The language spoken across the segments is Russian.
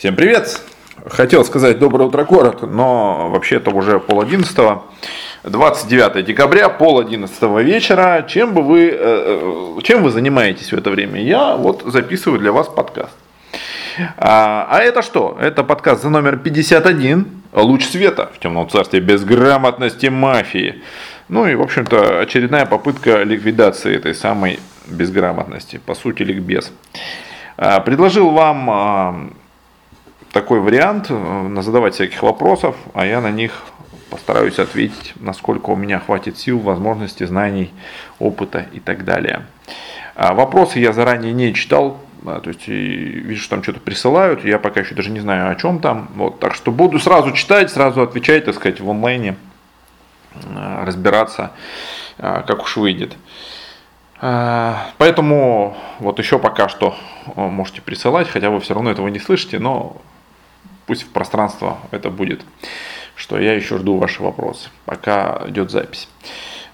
Всем привет! Хотел сказать доброе утро, город, но вообще это уже пол одиннадцатого. 29 декабря, пол одиннадцатого вечера. Чем, бы вы, э, э, чем вы занимаетесь в это время? Я вот записываю для вас подкаст. А, а это что? Это подкаст за номер 51. Луч света в темном царстве безграмотности мафии. Ну и, в общем-то, очередная попытка ликвидации этой самой безграмотности. По сути, ликбез. А, предложил вам а, такой вариант, э, задавать всяких вопросов, а я на них постараюсь ответить, насколько у меня хватит сил, возможностей, знаний, опыта и так далее. А вопросы я заранее не читал, то есть вижу, что там что-то присылают, я пока еще даже не знаю о чем там. Вот, так что буду сразу читать, сразу отвечать, так сказать, в онлайне, э, разбираться, э, как уж выйдет. Поэтому вот еще пока что можете присылать, хотя вы все равно этого не слышите, но пусть в пространство это будет, что я еще жду ваши вопросы, пока идет запись.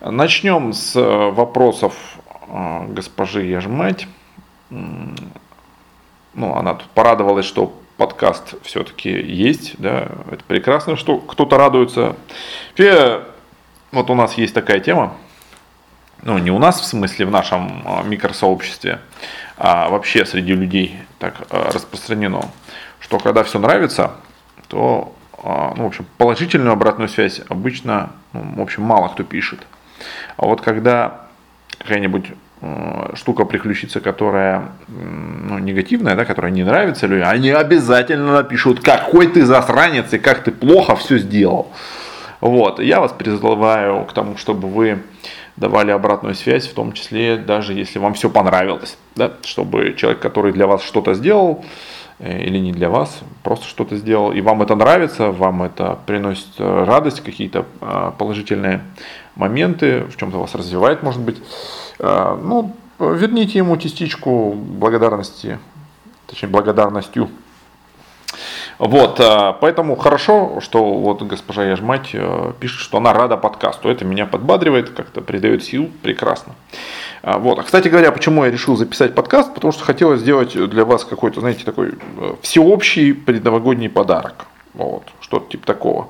Начнем с э, вопросов э, госпожи Яжмать. Ну, она тут порадовалась, что подкаст все-таки есть, да, это прекрасно, что кто-то радуется. Вообще, вот у нас есть такая тема, ну, не у нас, в смысле, в нашем э, микросообществе, а вообще среди людей так распространено – что когда все нравится, то, а, ну, в общем, положительную обратную связь обычно, ну, в общем, мало кто пишет. А вот когда какая-нибудь э, штука приключится, которая ну, негативная, да, которая не нравится людям, они обязательно напишут, какой ты засранец и как ты плохо все сделал. Вот, я вас призываю к тому, чтобы вы давали обратную связь, в том числе даже если вам все понравилось, да, чтобы человек, который для вас что-то сделал, или не для вас, просто что-то сделал, и вам это нравится, вам это приносит э, радость, какие-то э, положительные моменты, в чем-то вас развивает, может быть, ну, верните ему частичку благодарности, точнее, благодарностью. Вот, поэтому хорошо, что вот госпожа Яжмать пишет, что она рада подкасту. Это меня подбадривает, как-то придает сил, прекрасно. А, вот. А, кстати говоря, почему я решил записать подкаст? Потому что хотелось сделать для вас какой-то, знаете, такой э, всеобщий предновогодний подарок. Вот. Что-то типа такого.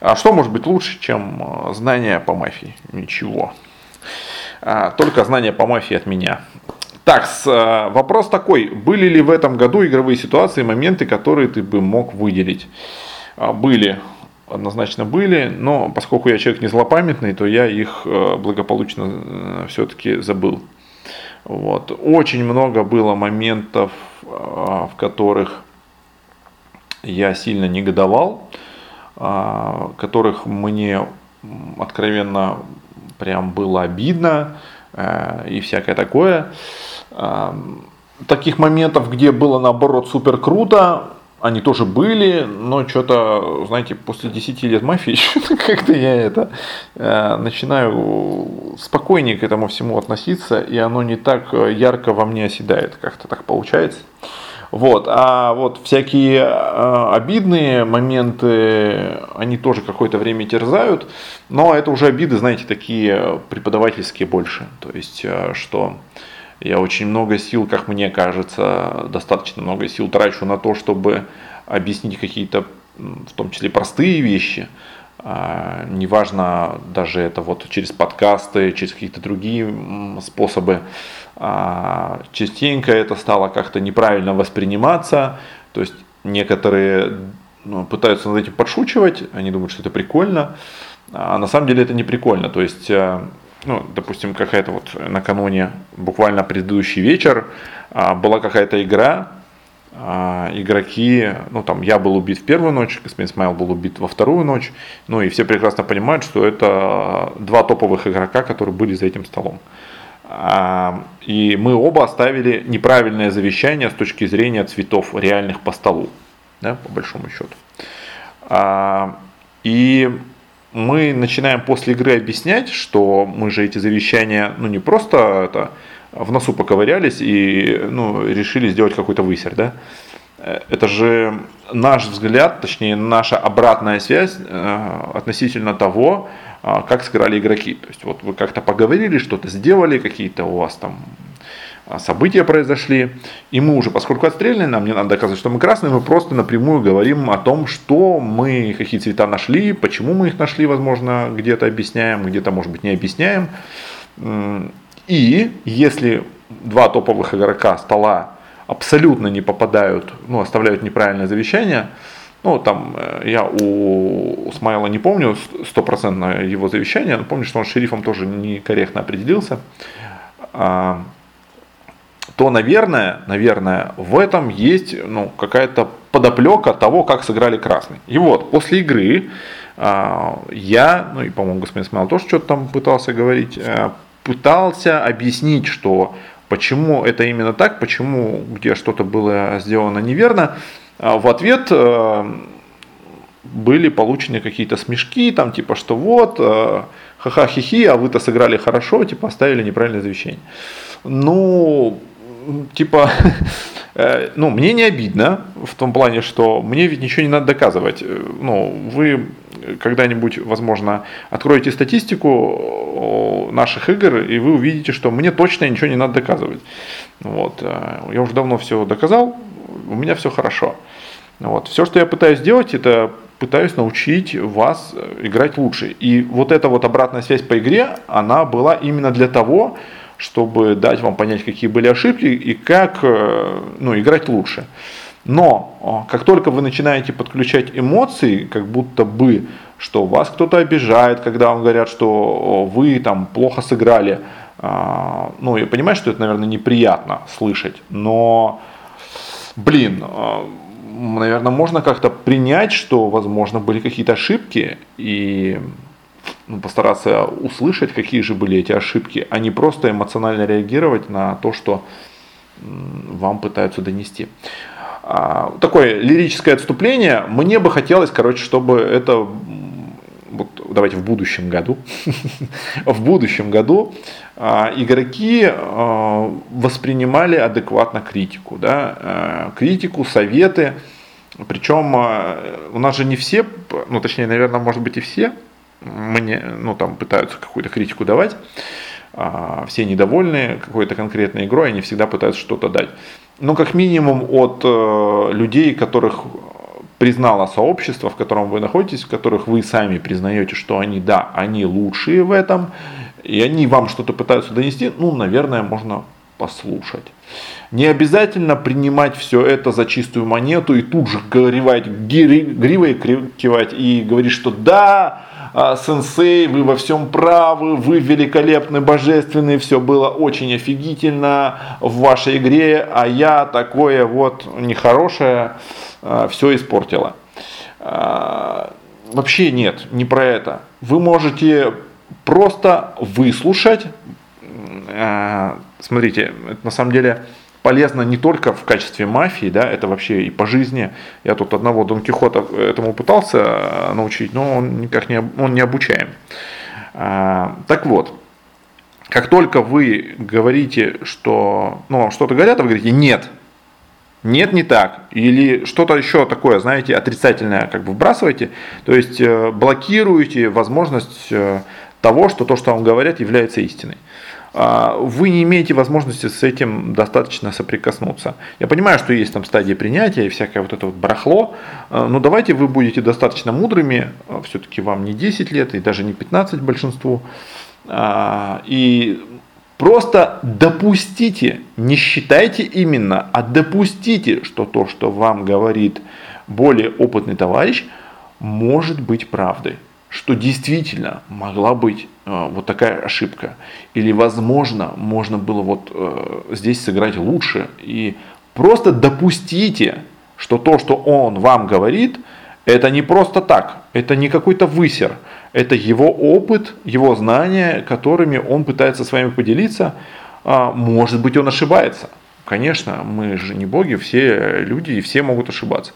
А что может быть лучше, чем э, знания по мафии? Ничего. А, только знания по мафии от меня. Так, э, вопрос такой. Были ли в этом году игровые ситуации, моменты, которые ты бы мог выделить? Были однозначно были, но поскольку я человек не злопамятный, то я их э, благополучно э, все-таки забыл. Вот. Очень много было моментов, э, в которых я сильно негодовал, которых мне откровенно прям было обидно и всякое такое. Таких моментов, где было наоборот супер круто, они тоже были, но что-то, знаете, после 10 лет мафии, как-то я это э, начинаю спокойнее к этому всему относиться, и оно не так ярко во мне оседает, как-то так получается. Вот, а вот всякие э, обидные моменты, они тоже какое-то время терзают, но это уже обиды, знаете, такие преподавательские больше. То есть, э, что я очень много сил, как мне кажется, достаточно много сил трачу на то, чтобы объяснить какие-то, в том числе простые вещи. А, неважно, даже это вот через подкасты, через какие-то другие способы. А, частенько это стало как-то неправильно восприниматься. То есть некоторые ну, пытаются над этим подшучивать, они думают, что это прикольно. А на самом деле это не прикольно. То есть э, ну, допустим, какая-то вот накануне, буквально предыдущий вечер, а, была какая-то игра, а, игроки, ну там я был убит в первую ночь, господин Смайл был убит во вторую ночь, ну и все прекрасно понимают, что это два топовых игрока, которые были за этим столом. А, и мы оба оставили неправильное завещание с точки зрения цветов реальных по столу, да, по большому счету. И мы начинаем после игры объяснять, что мы же эти завещания, ну не просто это в носу поковырялись и ну, решили сделать какой-то высер, да? Это же наш взгляд, точнее наша обратная связь э, относительно того, э, как сыграли игроки. То есть вот вы как-то поговорили, что-то сделали, какие-то у вас там события произошли, и мы уже, поскольку отстреляны, нам не надо доказывать, что мы красные, мы просто напрямую говорим о том, что мы, какие цвета нашли, почему мы их нашли, возможно, где-то объясняем, где-то, может быть, не объясняем. И если два топовых игрока стола абсолютно не попадают, ну, оставляют неправильное завещание, ну, там, э, я у Смайла не помню стопроцентно его завещание, но помню, что он шерифом тоже некорректно определился. То, наверное, наверное, в этом есть ну, какая-то подоплека того, как сыграли красный. И вот, после игры а, я, ну и, по-моему, господин Смайл тоже что-то там пытался говорить, а, пытался объяснить, что почему это именно так, почему где что-то было сделано неверно. А в ответ э, были получены какие-то смешки, там типа, что вот, э, ха-ха, хихи, а вы-то сыграли хорошо, типа, оставили неправильное завещание. Ну, типа, э, ну, мне не обидно в том плане, что мне ведь ничего не надо доказывать. Ну, вы когда-нибудь, возможно, откроете статистику наших игр, и вы увидите, что мне точно ничего не надо доказывать. Вот. Я уже давно все доказал, у меня все хорошо. Вот. Все, что я пытаюсь сделать, это пытаюсь научить вас играть лучше. И вот эта вот обратная связь по игре, она была именно для того, чтобы дать вам понять, какие были ошибки и как э, ну, играть лучше. Но как только вы начинаете подключать эмоции, как будто бы, что вас кто-то обижает, когда вам говорят, что вы там плохо сыграли, а, ну, я понимаю, что это, наверное, неприятно слышать, но, блин, наверное, можно как-то принять, что, возможно, были какие-то ошибки и ну, постараться услышать, какие же были эти ошибки, а не просто эмоционально реагировать на то, что вам пытаются донести. А, такое лирическое отступление. Мне бы хотелось, короче, чтобы это вот давайте в будущем году, в будущем году а, игроки а, воспринимали адекватно критику, да, критику, советы, причем у нас же не все, ну точнее, наверное, может быть и все, мне, ну там пытаются какую-то критику давать, все недовольны какой-то конкретной игрой, они всегда пытаются что-то дать ну, как минимум от э, людей, которых признало сообщество, в котором вы находитесь, в которых вы сами признаете, что они, да, они лучшие в этом, и они вам что-то пытаются донести, ну, наверное, можно послушать. Не обязательно принимать все это за чистую монету и тут же горевать, гривой кивать и говорить, что да, а, сенсей, вы во всем правы, вы великолепны, божественны, все было очень офигительно в вашей игре, а я такое вот нехорошее а, все испортила. А, вообще нет, не про это. Вы можете просто выслушать. Смотрите, это на самом деле полезно не только в качестве мафии, да, это вообще и по жизни. Я тут одного Дон Кихота этому пытался э, научить, но он никак не, он не обучаем. А, так вот, как только вы говорите, что, ну, что-то говорят, а вы говорите нет, нет, не так, или что-то еще такое, знаете, отрицательное как бы вбрасываете, то есть э, блокируете возможность э, того, что то, что вам говорят, является истиной. А, вы не имеете возможности с этим достаточно соприкоснуться. Я понимаю, что есть там стадии принятия и всякое вот это вот барахло, а, но давайте вы будете достаточно мудрыми, а, все-таки вам не 10 лет и даже не 15 большинству, и просто допустите, не считайте именно, а допустите, что то, что вам говорит более опытный товарищ, может быть правдой что действительно могла быть э, вот такая ошибка. Или, возможно, можно было вот э, здесь сыграть лучше. И просто допустите, что то, что он вам говорит, это не просто так, это не какой-то высер, это его опыт, его знания, которыми он пытается с вами поделиться. А, может быть, он ошибается. Конечно, мы же не боги, все люди и все могут ошибаться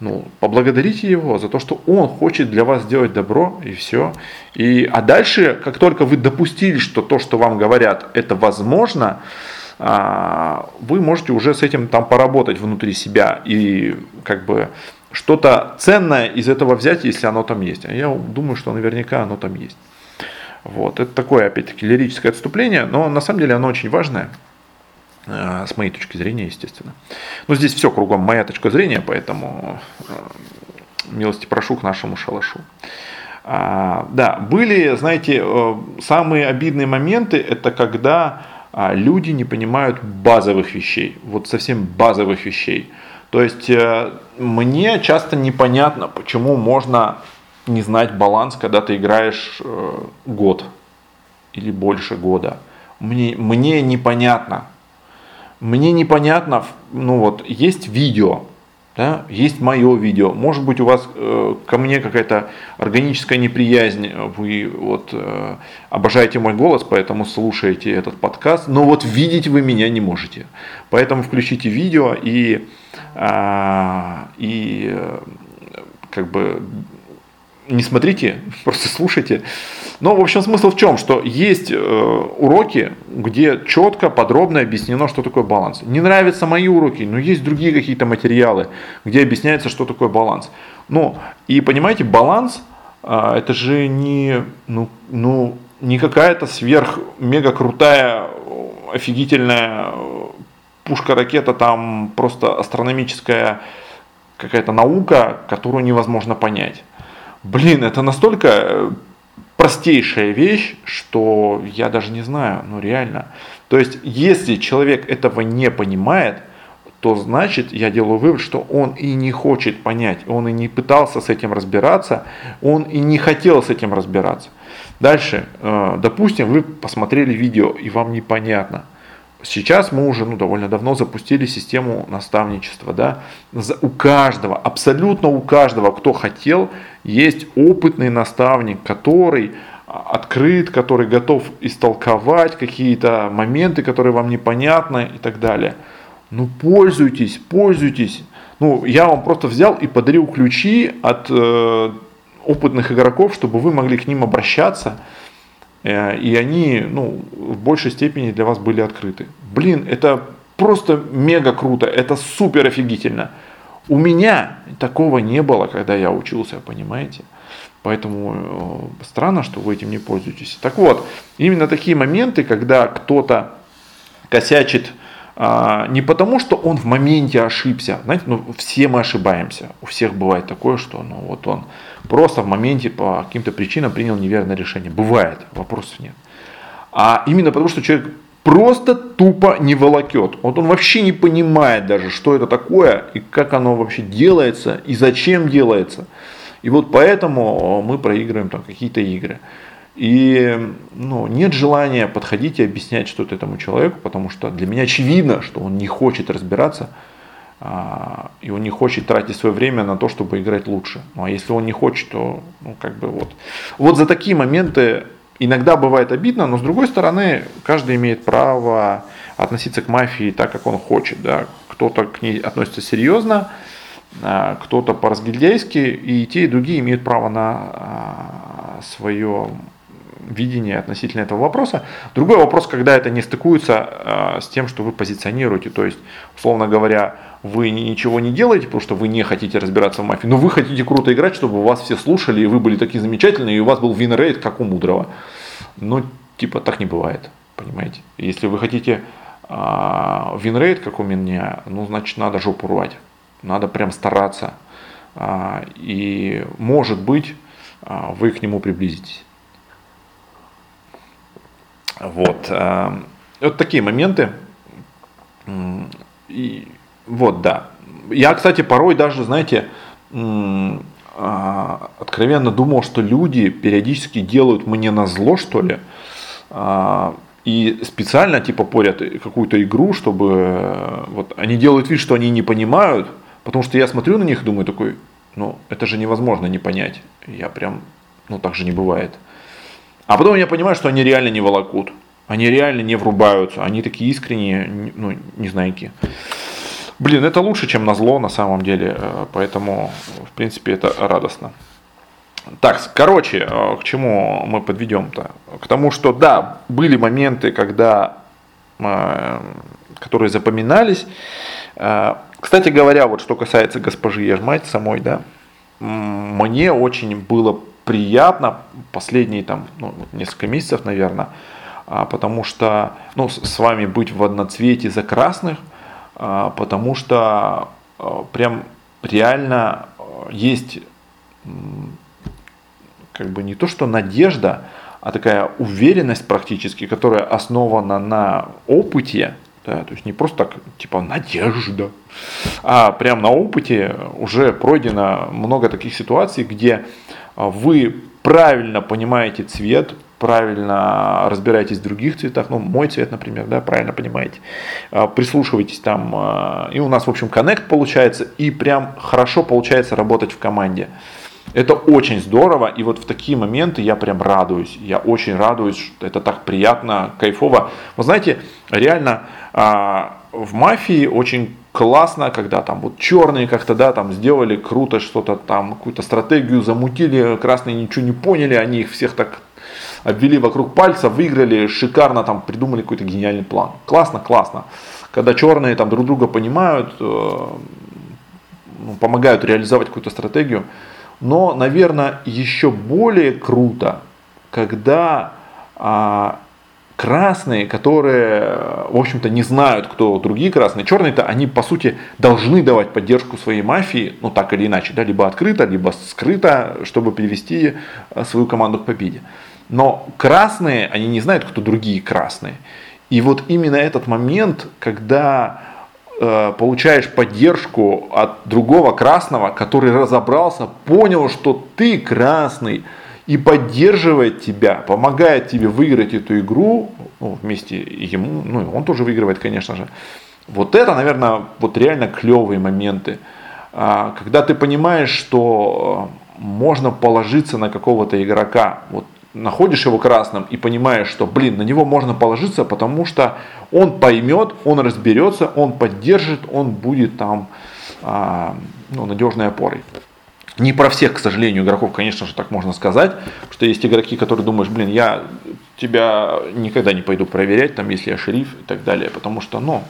ну, поблагодарите его за то, что он хочет для вас сделать добро, и все. И, а дальше, как только вы допустили, что то, что вам говорят, это возможно, а, вы можете уже с этим там поработать внутри себя и как бы что-то ценное из этого взять, если оно там есть. А я думаю, что наверняка оно там есть. Вот. Это такое, опять-таки, лирическое отступление, но на самом деле оно очень важное. С моей точки зрения, естественно. Но здесь все кругом моя точка зрения, поэтому милости прошу к нашему шалашу. А, да, были, знаете, самые обидные моменты, это когда а, люди не понимают базовых вещей, вот совсем базовых вещей. То есть э, мне часто непонятно, почему можно не знать баланс, когда ты играешь э, год или больше года. Мне, мне непонятно. Мне непонятно, ну вот, есть видео, да, есть мое видео, может быть у вас э, ко мне какая-то органическая неприязнь, вы вот э, обожаете мой голос, поэтому слушаете этот подкаст, но вот видеть вы меня не можете. Поэтому включите видео и, э, и э, как бы не смотрите, просто слушайте. Но, в общем, смысл в чем? Что есть э, уроки, где четко, подробно объяснено, что такое баланс. Не нравятся мои уроки, но есть другие какие-то материалы, где объясняется, что такое баланс. Ну, и понимаете, баланс э, это же не, ну, ну, не какая-то сверх мега крутая, офигительная пушка-ракета, там просто астрономическая какая-то наука, которую невозможно понять. Блин, это настолько э, простейшая вещь, что я даже не знаю, ну реально. То есть, если человек этого не понимает, то значит, я делаю вывод, что он и не хочет понять, он и не пытался с этим разбираться, он и не хотел с этим разбираться. Дальше, э, допустим, вы посмотрели видео и вам непонятно – Сейчас мы уже ну, довольно давно запустили систему наставничества. Да? У каждого, абсолютно у каждого, кто хотел, есть опытный наставник, который а, открыт, который готов истолковать какие-то моменты, которые вам непонятны и так далее. Ну пользуйтесь, пользуйтесь. Ну, я вам просто взял и подарил ключи от э, опытных игроков, чтобы вы могли к ним обращаться и они ну, в большей степени для вас были открыты. Блин, это просто мега круто, это супер офигительно. У меня такого не было, когда я учился, понимаете? Поэтому э, странно, что вы этим не пользуетесь. Так вот, именно такие моменты, когда кто-то косячит а, не потому, что он в моменте ошибся. Знаете, ну, все мы ошибаемся. У всех бывает такое, что ну, вот он просто в моменте по каким-то причинам принял неверное решение. Бывает, вопросов нет. А именно потому, что человек просто тупо не волокет. Вот он вообще не понимает даже, что это такое, и как оно вообще делается, и зачем делается. И вот поэтому мы проигрываем там какие-то игры. И ну, нет желания подходить и объяснять что-то этому человеку, потому что для меня очевидно, что он не хочет разбираться, и он не хочет тратить свое время на то, чтобы играть лучше. Ну а если он не хочет, то ну, как бы вот. Вот за такие моменты иногда бывает обидно, но с другой стороны, каждый имеет право относиться к мафии так, как он хочет. Да? Кто-то к ней относится серьезно, а, кто-то по-разгильдяйски, и те, и другие имеют право на а, свое видение относительно этого вопроса. Другой вопрос, когда это не стыкуется с тем, что вы позиционируете. То есть, условно говоря, вы ничего не делаете, потому что вы не хотите разбираться в мафии, но вы хотите круто играть, чтобы вас все слушали, и вы были такие замечательные, и у вас был вин-рейт, как у Мудрого. Но, типа, так не бывает, понимаете. Если вы хотите э, вин-рейт, как у меня, ну, значит, надо жопу рвать. Надо прям стараться. Э, и, может быть, э, вы к нему приблизитесь. Вот. Э, вот такие моменты. И вот, да. Я, кстати, порой даже, знаете, а, откровенно думал, что люди периодически делают мне на зло, что ли, а, и специально типа порят какую-то игру, чтобы вот они делают вид, что они не понимают, потому что я смотрю на них и думаю такой, ну это же невозможно не понять. Я прям, ну так же не бывает. А потом я понимаю, что они реально не волокут. Они реально не врубаются. Они такие искренние, ну, не знаете. Блин, это лучше, чем на зло на самом деле. Э, поэтому, в принципе, это радостно. Так, короче, э, к чему мы подведем-то? К тому, что да, были моменты, когда, э, которые запоминались. Кстати говоря, вот что касается госпожи Ежмать самой, да, мне очень было приятно последние там ну, несколько месяцев, наверное, а, потому что, ну, с вами быть в одноцвете за красных, потому что а, прям реально есть как бы не то что надежда, а такая уверенность практически, которая основана на опыте, да, то есть не просто так, типа, надежда, а прям на опыте уже пройдено много таких ситуаций, где вы правильно понимаете цвет, правильно разбираетесь в других цветах, ну, мой цвет, например, да, правильно понимаете, а, прислушивайтесь там, а, и у нас, в общем, коннект получается, и прям хорошо получается работать в команде. Это очень здорово, и вот в такие моменты я прям радуюсь, я очень радуюсь, что это так приятно, кайфово. Вы знаете, реально а, в мафии очень классно, когда там вот черные как-то, да, там сделали круто что-то там, какую-то стратегию замутили, красные ничего не поняли, они их всех так обвели вокруг пальца, выиграли, шикарно там придумали какой-то гениальный план. Классно, классно. Когда черные там друг друга понимают, э, ну, помогают реализовать какую-то стратегию. Но, наверное, еще более круто, когда а, красные, которые, в общем-то, не знают, кто другие красные. Черные-то, они, по сути, должны давать поддержку своей мафии, ну, так или иначе, да, либо открыто, либо скрыто, чтобы привести э, свою команду к победе. Но красные, они не знают, кто другие красные. И вот именно этот момент, когда э, получаешь поддержку от другого красного, который разобрался, понял, что ты красный, и поддерживает тебя, помогает тебе выиграть эту игру, ну, вместе ему, ну, он тоже выигрывает, конечно же. Вот это, наверное, вот реально клевые моменты, а, когда ты понимаешь, что э, можно положиться на какого-то игрока, вот находишь его красным и понимаешь, что, блин, на него можно положиться, потому что он поймет, он разберется, он поддержит, он будет там а, ну, надежной опорой. Не про всех, к сожалению, игроков, конечно же, так можно сказать, что есть игроки, которые думаешь, блин, я тебя никогда не пойду проверять, там, если я шериф и так далее, потому что, ну,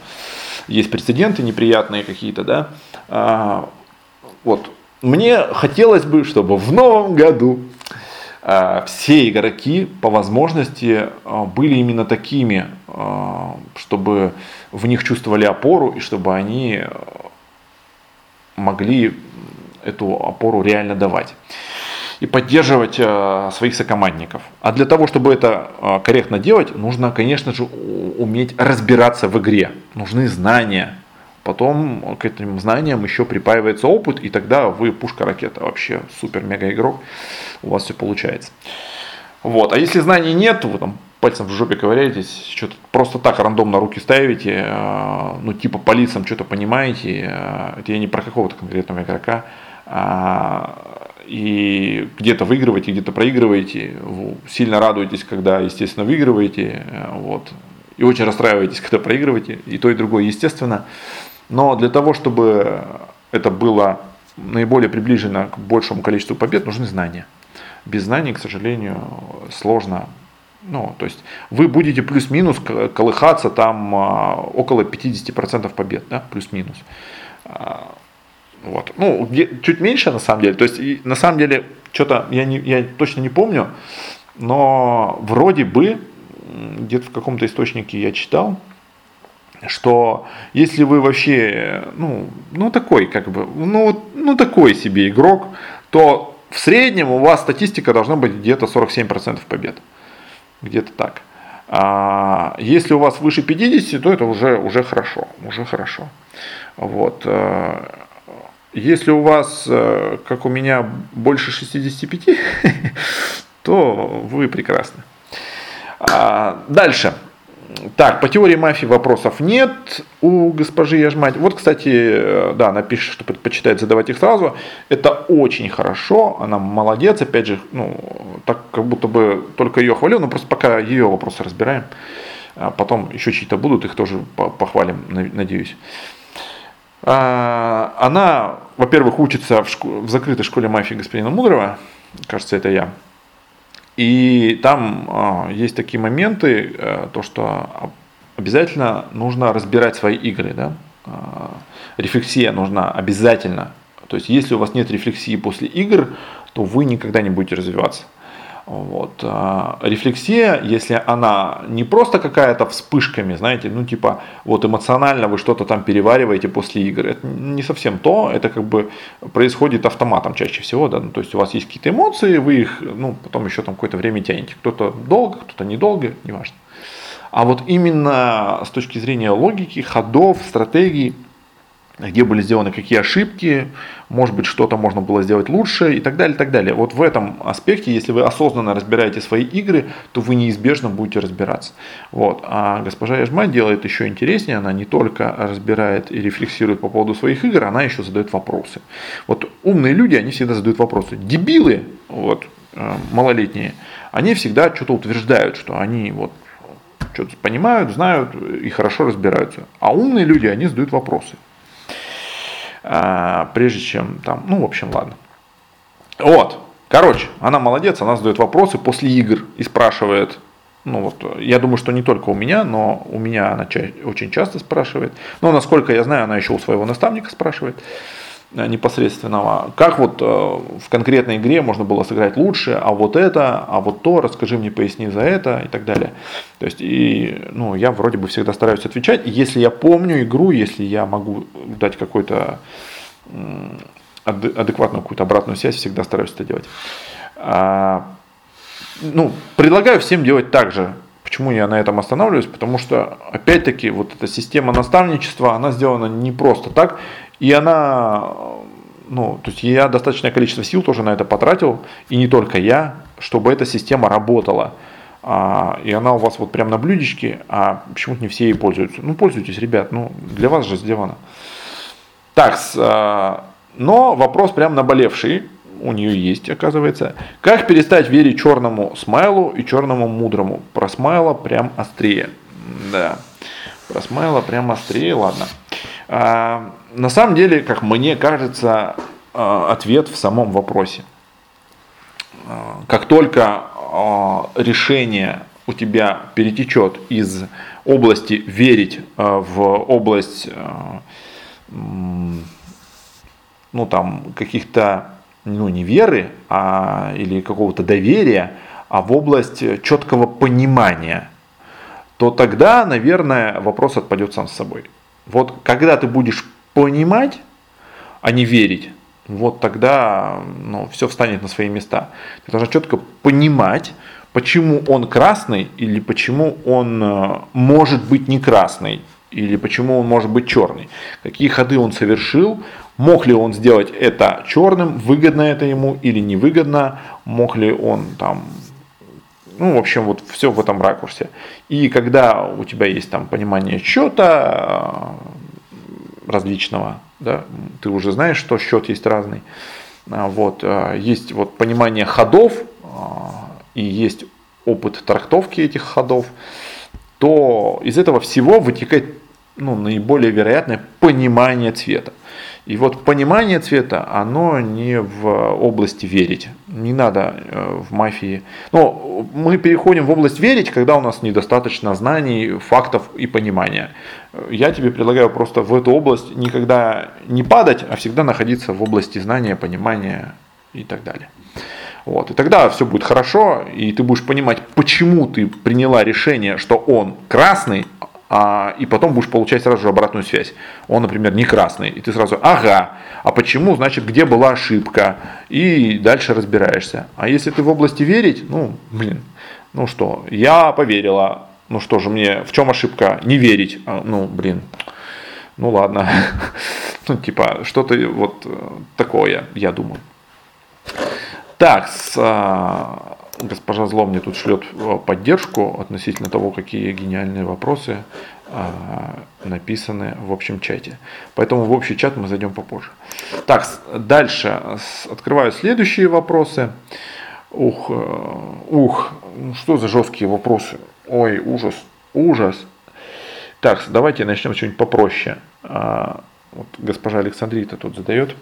есть прецеденты неприятные какие-то, да. А, вот, мне хотелось бы, чтобы в новом году все игроки по возможности а, были именно такими, а, чтобы в них чувствовали опору и чтобы они могли эту опору реально давать и поддерживать своих сокомандников. А для того, чтобы это корректно делать, нужно, конечно же, уметь разбираться в игре. Нужны знания. Потом к этим знаниям еще припаивается опыт, и тогда вы пушка-ракета, вообще супер-мега игрок, у вас все получается. Вот. А если знаний нет, вы там пальцем в жопе ковыряетесь, что-то просто так рандомно руки ставите, э, ну типа по лицам что-то понимаете, это я не про какого-то конкретного игрока, а, и где-то выигрываете, где-то проигрываете, сильно радуетесь, когда, естественно, выигрываете, э, вот, и очень расстраиваетесь, когда проигрываете, и то, и другое, естественно. Но для того, чтобы это было наиболее приближено к большему количеству побед, нужны знания. Без знаний, к сожалению, сложно. Ну, то есть вы будете плюс-минус колыхаться там а, около 50% побед, да, плюс-минус. А, вот. Ну, чуть меньше на самом деле. То есть, и, на самом деле, что-то я, не, я точно не помню, но вроде бы, где-то в каком-то источнике я читал, что если вы вообще, ну, ну такой, как бы, ну, ну такой себе игрок, то в среднем у вас статистика должна быть где-то 47% побед. Где-то так. А если у вас выше 50, то это уже, уже хорошо. Уже хорошо. Вот. Э, если у вас, э, как у меня, больше 65, то вы прекрасны. А, дальше. Так, по теории мафии вопросов нет у госпожи Яжмать. Вот, кстати, э, да, она пишет, что предпочитает задавать их сразу. Это очень хорошо, она молодец, опять же, ну, так как будто бы только ее хвалю, но просто пока ее вопросы разбираем. А потом еще чьи-то будут, их тоже похвалим, надеюсь. А, она, во-первых, учится в, школ- в закрытой школе мафии господина Мудрого, кажется, это я. И там а, есть такие моменты, а, то, что обязательно нужно разбирать свои игры, да? А, рефлексия нужна обязательно. То есть, если у вас нет рефлексии после игр, то вы никогда не будете развиваться. Вот. А рефлексия, если она не просто какая-то вспышками, знаете, ну типа вот эмоционально вы что-то там перевариваете после игр, это не совсем то, это как бы происходит автоматом чаще всего, да, ну, то есть у вас есть какие-то эмоции, вы их, ну, потом еще там какое-то время тянете, кто-то долго, кто-то недолго, неважно. А вот именно с точки зрения логики, ходов, стратегий, где были сделаны какие ошибки, может быть, что-то можно было сделать лучше и так далее, и так далее. Вот в этом аспекте, если вы осознанно разбираете свои игры, то вы неизбежно будете разбираться. Вот. А госпожа Яжма делает еще интереснее, она не только разбирает и рефлексирует по поводу своих игр, она еще задает вопросы. Вот умные люди, они всегда задают вопросы. Дебилы, вот, э, малолетние, они всегда что-то утверждают, что они вот что-то понимают, знают и хорошо разбираются. А умные люди, они задают вопросы. А, прежде чем там, ну, в общем, ладно. Вот, короче, она молодец, она задает вопросы после игр и спрашивает, ну вот, я думаю, что не только у меня, но у меня она ча- очень часто спрашивает. Но насколько я знаю, она еще у своего наставника спрашивает. Э, непосредственного, как вот э, в конкретной игре можно было сыграть лучше, а вот это, а вот то, расскажи мне, поясни за это и так далее. То есть, и, ну, я вроде бы всегда стараюсь отвечать, если я помню игру, если я могу дать какой-то адекватную какую-то обратную связь, всегда стараюсь это делать. А, ну, предлагаю всем делать так же. Почему я на этом останавливаюсь? Потому что, опять-таки, вот эта система наставничества, она сделана не просто так. И она, ну, то есть я достаточное количество сил тоже на это потратил, и не только я, чтобы эта система работала. А, и она у вас вот прям на блюдечке, а почему-то не все ей пользуются. Ну, пользуйтесь, ребят, ну, для вас же сделано. Так, а, но вопрос прям наболевший, у нее есть, оказывается. Как перестать верить черному смайлу и черному мудрому? Про смайла прям острее. Да, про смайла прям острее, ладно. А, на самом деле, как мне кажется, а, ответ в самом вопросе. А, как только решение у тебя перетечет из области верить в область ну там каких-то ну не веры, а или какого-то доверия, а в область четкого понимания, то тогда, наверное, вопрос отпадет сам с собой. Вот когда ты будешь понимать, а не верить, вот тогда ну, все встанет на свои места. Ты должна четко понимать, почему он красный или почему он э, может быть не красный или почему он может быть черный. Какие ходы он совершил, мог ли он сделать это черным, выгодно это ему или невыгодно, мог ли он там ну, в общем, вот все в этом ракурсе. И когда у тебя есть там понимание счета, различного, да, ты уже знаешь, что счет есть разный. А, вот, а, есть вот понимание ходов а, и есть опыт трактовки этих ходов, то из этого всего вытекает ну, наиболее вероятное понимание цвета. И вот понимание цвета, оно не в области верить. Не надо э, в мафии. Но мы переходим в область верить, когда у нас недостаточно знаний, фактов и понимания. Я тебе предлагаю просто в эту область никогда не падать, а всегда находиться в области знания, понимания и так далее. Вот. И тогда все будет хорошо, и ты будешь понимать, почему ты приняла решение, что он красный, а, и потом будешь получать сразу же обратную связь. Он, например, не красный, и ты сразу, ага, а почему, значит, где была ошибка, и дальше разбираешься. А если ты в области верить, ну, блин, ну что, я поверила, ну что же мне, в чем ошибка? Не верить, а, ну, блин, ну ладно, ну, типа, что-то вот э, такое, я думаю. Так, с, а, госпожа Зло мне тут шлет э, поддержку относительно того, какие гениальные вопросы а, написаны в общем чате. Поэтому в общий чат мы зайдем попозже. Так, дальше открываю следующие вопросы. Ух, э, ух, что за жесткие вопросы? Ой, ужас, ужас. Так, давайте начнем с чего-нибудь попроще. А, вот госпожа Александрита тут задает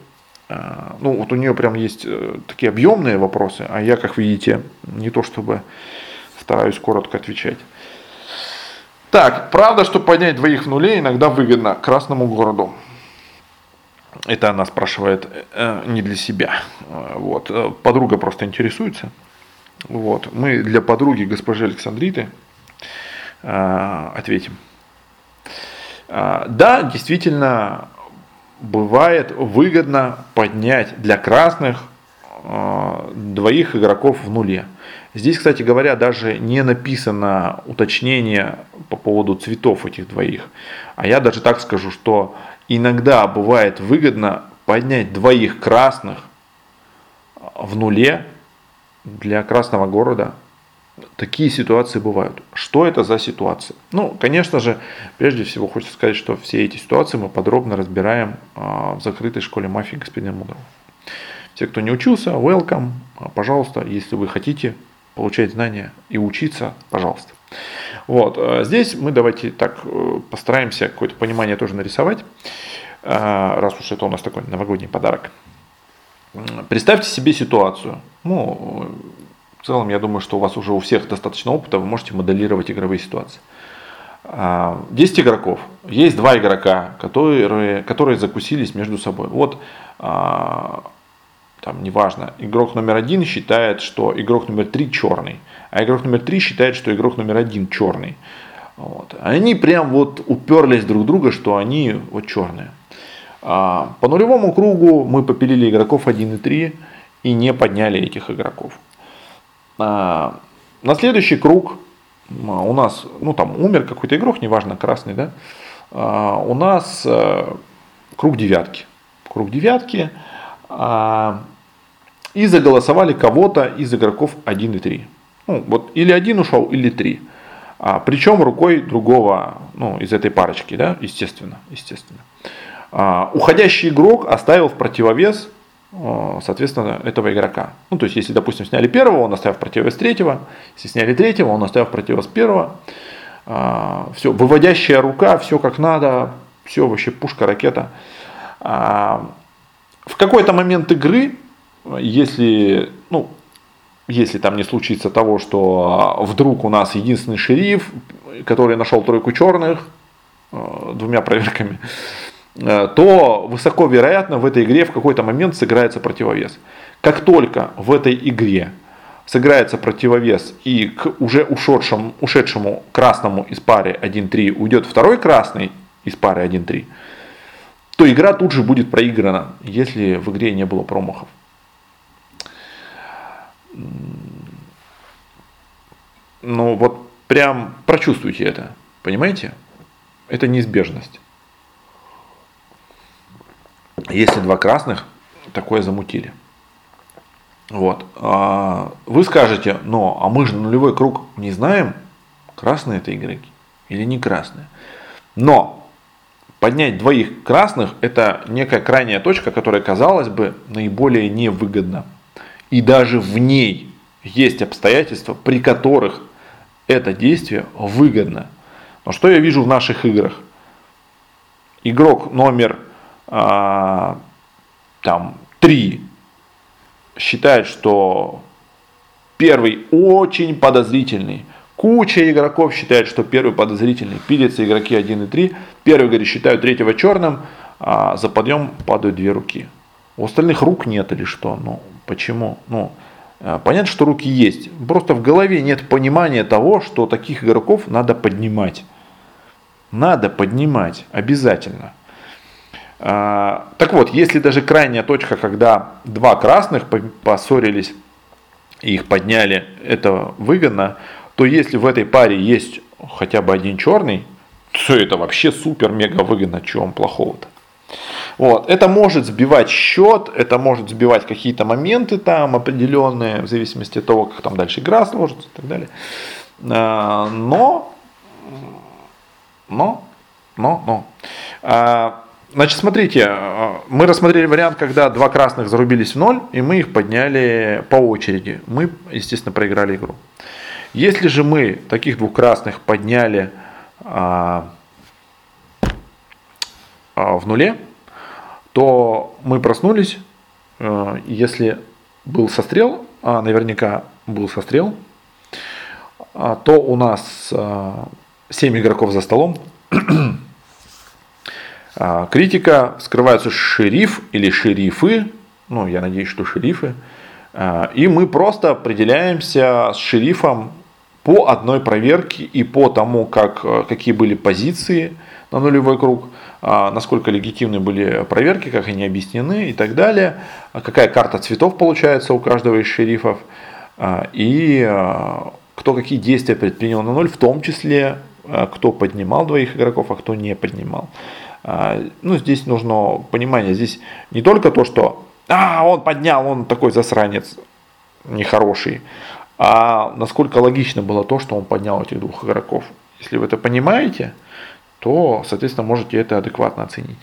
ну, вот у нее прям есть э, такие объемные вопросы, а я, как видите, не то чтобы стараюсь коротко отвечать. Так, правда, что поднять двоих в нуле иногда выгодно красному городу? Это она спрашивает э, не для себя. Вот. Э, подруга просто интересуется. Вот. Мы для подруги госпожи Александриты э, ответим. Э, да, действительно, бывает выгодно поднять для красных э, двоих игроков в нуле. Здесь, кстати говоря, даже не написано уточнение по поводу цветов этих двоих. А я даже так скажу, что иногда бывает выгодно поднять двоих красных в нуле для красного города. Такие ситуации бывают. Что это за ситуации? Ну, конечно же, прежде всего хочется сказать, что все эти ситуации мы подробно разбираем а, в закрытой школе мафии господина Мудрого. Те, кто не учился, welcome, пожалуйста, если вы хотите получать знания и учиться, пожалуйста. Вот. Э, здесь мы давайте так э, постараемся какое-то понимание тоже нарисовать, раз уж это у нас такой новогодний подарок. Представьте себе ситуацию. Ну, в целом, я думаю, что у вас уже у всех достаточно опыта, вы можете моделировать игровые ситуации. 10 игроков. Есть два игрока, которые, которые закусились между собой. Вот там неважно, игрок номер один считает, что игрок номер три черный, а игрок номер три считает, что игрок номер один черный. Вот. Они прям вот уперлись друг друга, что они вот черные. А, по нулевому кругу мы попилили игроков 1 и 3 и не подняли этих игроков. А, на следующий круг а, у нас, ну там умер какой-то игрок, неважно, красный, да, а, у нас а, круг девятки. Круг девятки. И заголосовали кого-то из игроков 1 и 3. Ну, вот или один ушел, или три. А, причем рукой другого, ну, из этой парочки, да, естественно, естественно. А, уходящий игрок оставил в противовес, соответственно, этого игрока. Ну, то есть, если, допустим, сняли первого, он оставил противовес третьего. Если сняли третьего, он оставил противовес первого. А, все, выводящая рука, все как надо, все вообще пушка, ракета. А, в какой-то момент игры если, ну, если там не случится того, что вдруг у нас единственный шериф, который нашел тройку черных э, двумя проверками, э, то высоко вероятно в этой игре в какой-то момент сыграется противовес. Как только в этой игре сыграется противовес и к уже ушедшему, ушедшему красному из пары 1-3 уйдет второй красный из пары 1-3, то игра тут же будет проиграна, если в игре не было промахов ну вот прям прочувствуйте это, понимаете? Это неизбежность. Если два красных такое замутили. Вот. А вы скажете, но а мы же нулевой круг не знаем, красные это игроки или не красные. Но поднять двоих красных это некая крайняя точка, которая, казалось бы, наиболее невыгодна. И даже в ней есть обстоятельства, при которых это действие выгодно. Но что я вижу в наших играх? Игрок номер а, там, 3 считает, что первый очень подозрительный. Куча игроков считает, что первый подозрительный. Пилятся игроки 1 и 3. Первый, говорит, считают третьего черным, а за подъем падают две руки. У остальных рук нет или что? Ну, почему? Ну, а, понятно, что руки есть. Просто в голове нет понимания того, что таких игроков надо поднимать. Надо поднимать обязательно. А, так вот, если даже крайняя точка, когда два красных поссорились и их подняли, это выгодно, то если в этой паре есть хотя бы один черный, то это вообще супер-мега выгодно, чего плохого-то. Вот. Это может сбивать счет, это может сбивать какие-то моменты там определенные, в зависимости от того, как там дальше игра сложится и так далее. А, но, но, но, но. А, значит, смотрите, мы рассмотрели вариант, когда два красных зарубились в ноль, и мы их подняли по очереди. Мы, естественно, проиграли игру. Если же мы таких двух красных подняли а, а, в нуле, то мы проснулись, э, если был сострел, а наверняка был сострел, а, то у нас 7 игроков за столом. А, критика, скрываются шериф или шерифы, ну я надеюсь, что шерифы, А, и мы просто определяемся с шерифом по одной проверке и по тому, как, э, какие были позиции на нулевой круг, а, насколько легитимны были проверки, как они объяснены и так далее, какая карта цветов получается у каждого из шерифов, и кто какие действия предпринял на ноль, в том числе кто поднимал двоих игроков, а кто не поднимал. Ну, здесь нужно понимание, здесь не только то, что а, он поднял, он такой засранец нехороший. А насколько логично было то, что он поднял этих двух игроков. Если вы это понимаете, то, соответственно, можете это адекватно оценить.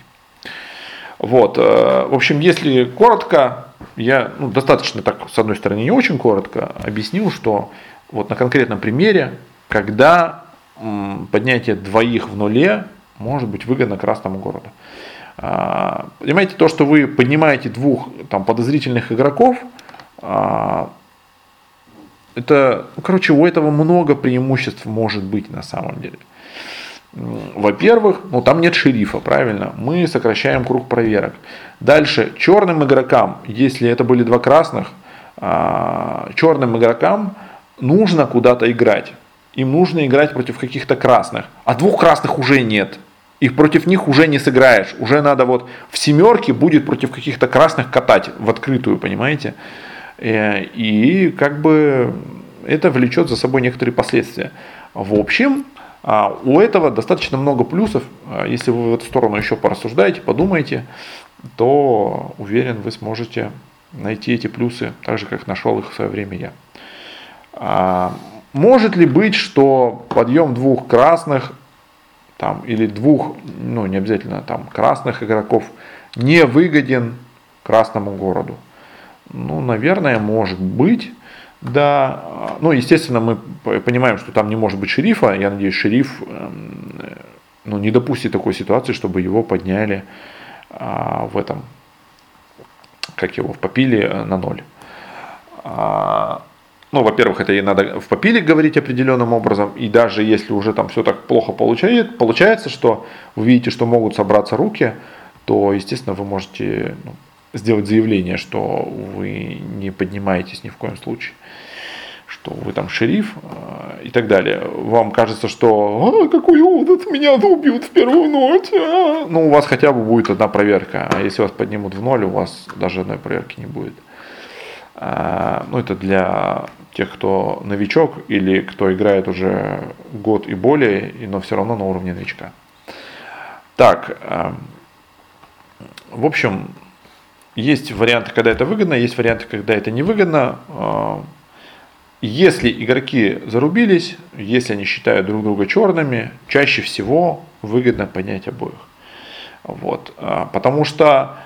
Вот. Э, в общем, если коротко, я ну, достаточно так, с одной стороны, не очень коротко объяснил, что вот на конкретном примере, когда поднятие двоих в нуле может быть выгодно красному городу. А, понимаете, то, что вы поднимаете двух там, подозрительных игроков, а, это, ну, короче, у этого много преимуществ может быть на самом деле. Во-первых, ну там нет шерифа, правильно? Мы сокращаем круг проверок. Дальше, черным игрокам, если это были два красных, а, черным игрокам нужно куда-то играть. Им нужно играть против каких-то красных. А двух красных уже нет и против них уже не сыграешь. Уже надо вот в семерке будет против каких-то красных катать в открытую, понимаете? Э, и как бы это влечет за собой некоторые последствия. В общем, а, у этого достаточно много плюсов. А, если вы в эту сторону еще порассуждаете, подумаете, то уверен, вы сможете найти эти плюсы, так же, как нашел их в свое время я. А, может ли быть, что подъем двух красных там, или двух, ну не обязательно там, красных игроков не выгоден красному городу. Ну, наверное, может быть. Да, ну, естественно, мы понимаем, что там не может быть шерифа. Я надеюсь, шериф эм, ну, не допустит такой ситуации, чтобы его подняли а, в этом, как его, в попиле э, на ноль. А, ну, во-первых, это и надо в попиле говорить определенным образом, и даже если уже там все так плохо получает, получается, что вы видите, что могут собраться руки, то, естественно, вы можете ну, сделать заявление, что вы не поднимаетесь ни в коем случае, что вы там шериф э, и так далее. Вам кажется, что а, какой опыт, меня убьют в первую ночь. А. Ну, у вас хотя бы будет одна проверка, а если вас поднимут в ноль, у вас даже одной проверки не будет. А, ну, это для тех, кто новичок или кто играет уже год и более, но все равно на уровне новичка. Так, а, в общем, есть варианты, когда это выгодно, есть варианты, когда это невыгодно. А, если игроки зарубились, если они считают друг друга черными, чаще всего выгодно поднять обоих. Вот. Потому что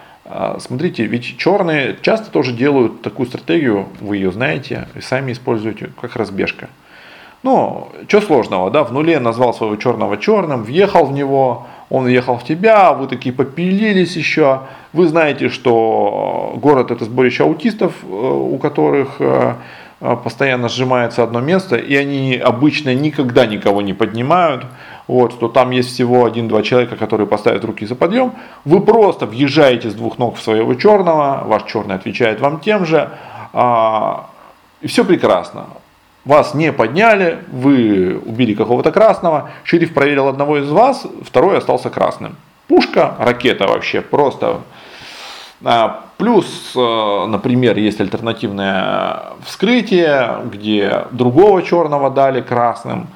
смотрите, ведь черные часто тоже делают такую стратегию, вы ее знаете, и сами используете, как разбежка. Ну, что сложного, да, в нуле назвал своего черного черным, въехал в него, он въехал в тебя, вы такие попилились еще. Вы знаете, что город это сборище аутистов, э, у которых э, э, постоянно сжимается одно место, и они обычно никогда никого не поднимают вот, что там есть всего один-два человека, которые поставят руки за подъем, вы просто въезжаете с двух ног в своего черного, ваш черный отвечает вам тем же, а, и все прекрасно. Вас не подняли, вы убили какого-то красного, шериф проверил одного из вас, второй остался красным. Пушка, ракета вообще, просто а, Плюс, э, например, есть альтернативное вскрытие, где другого черного дали красным.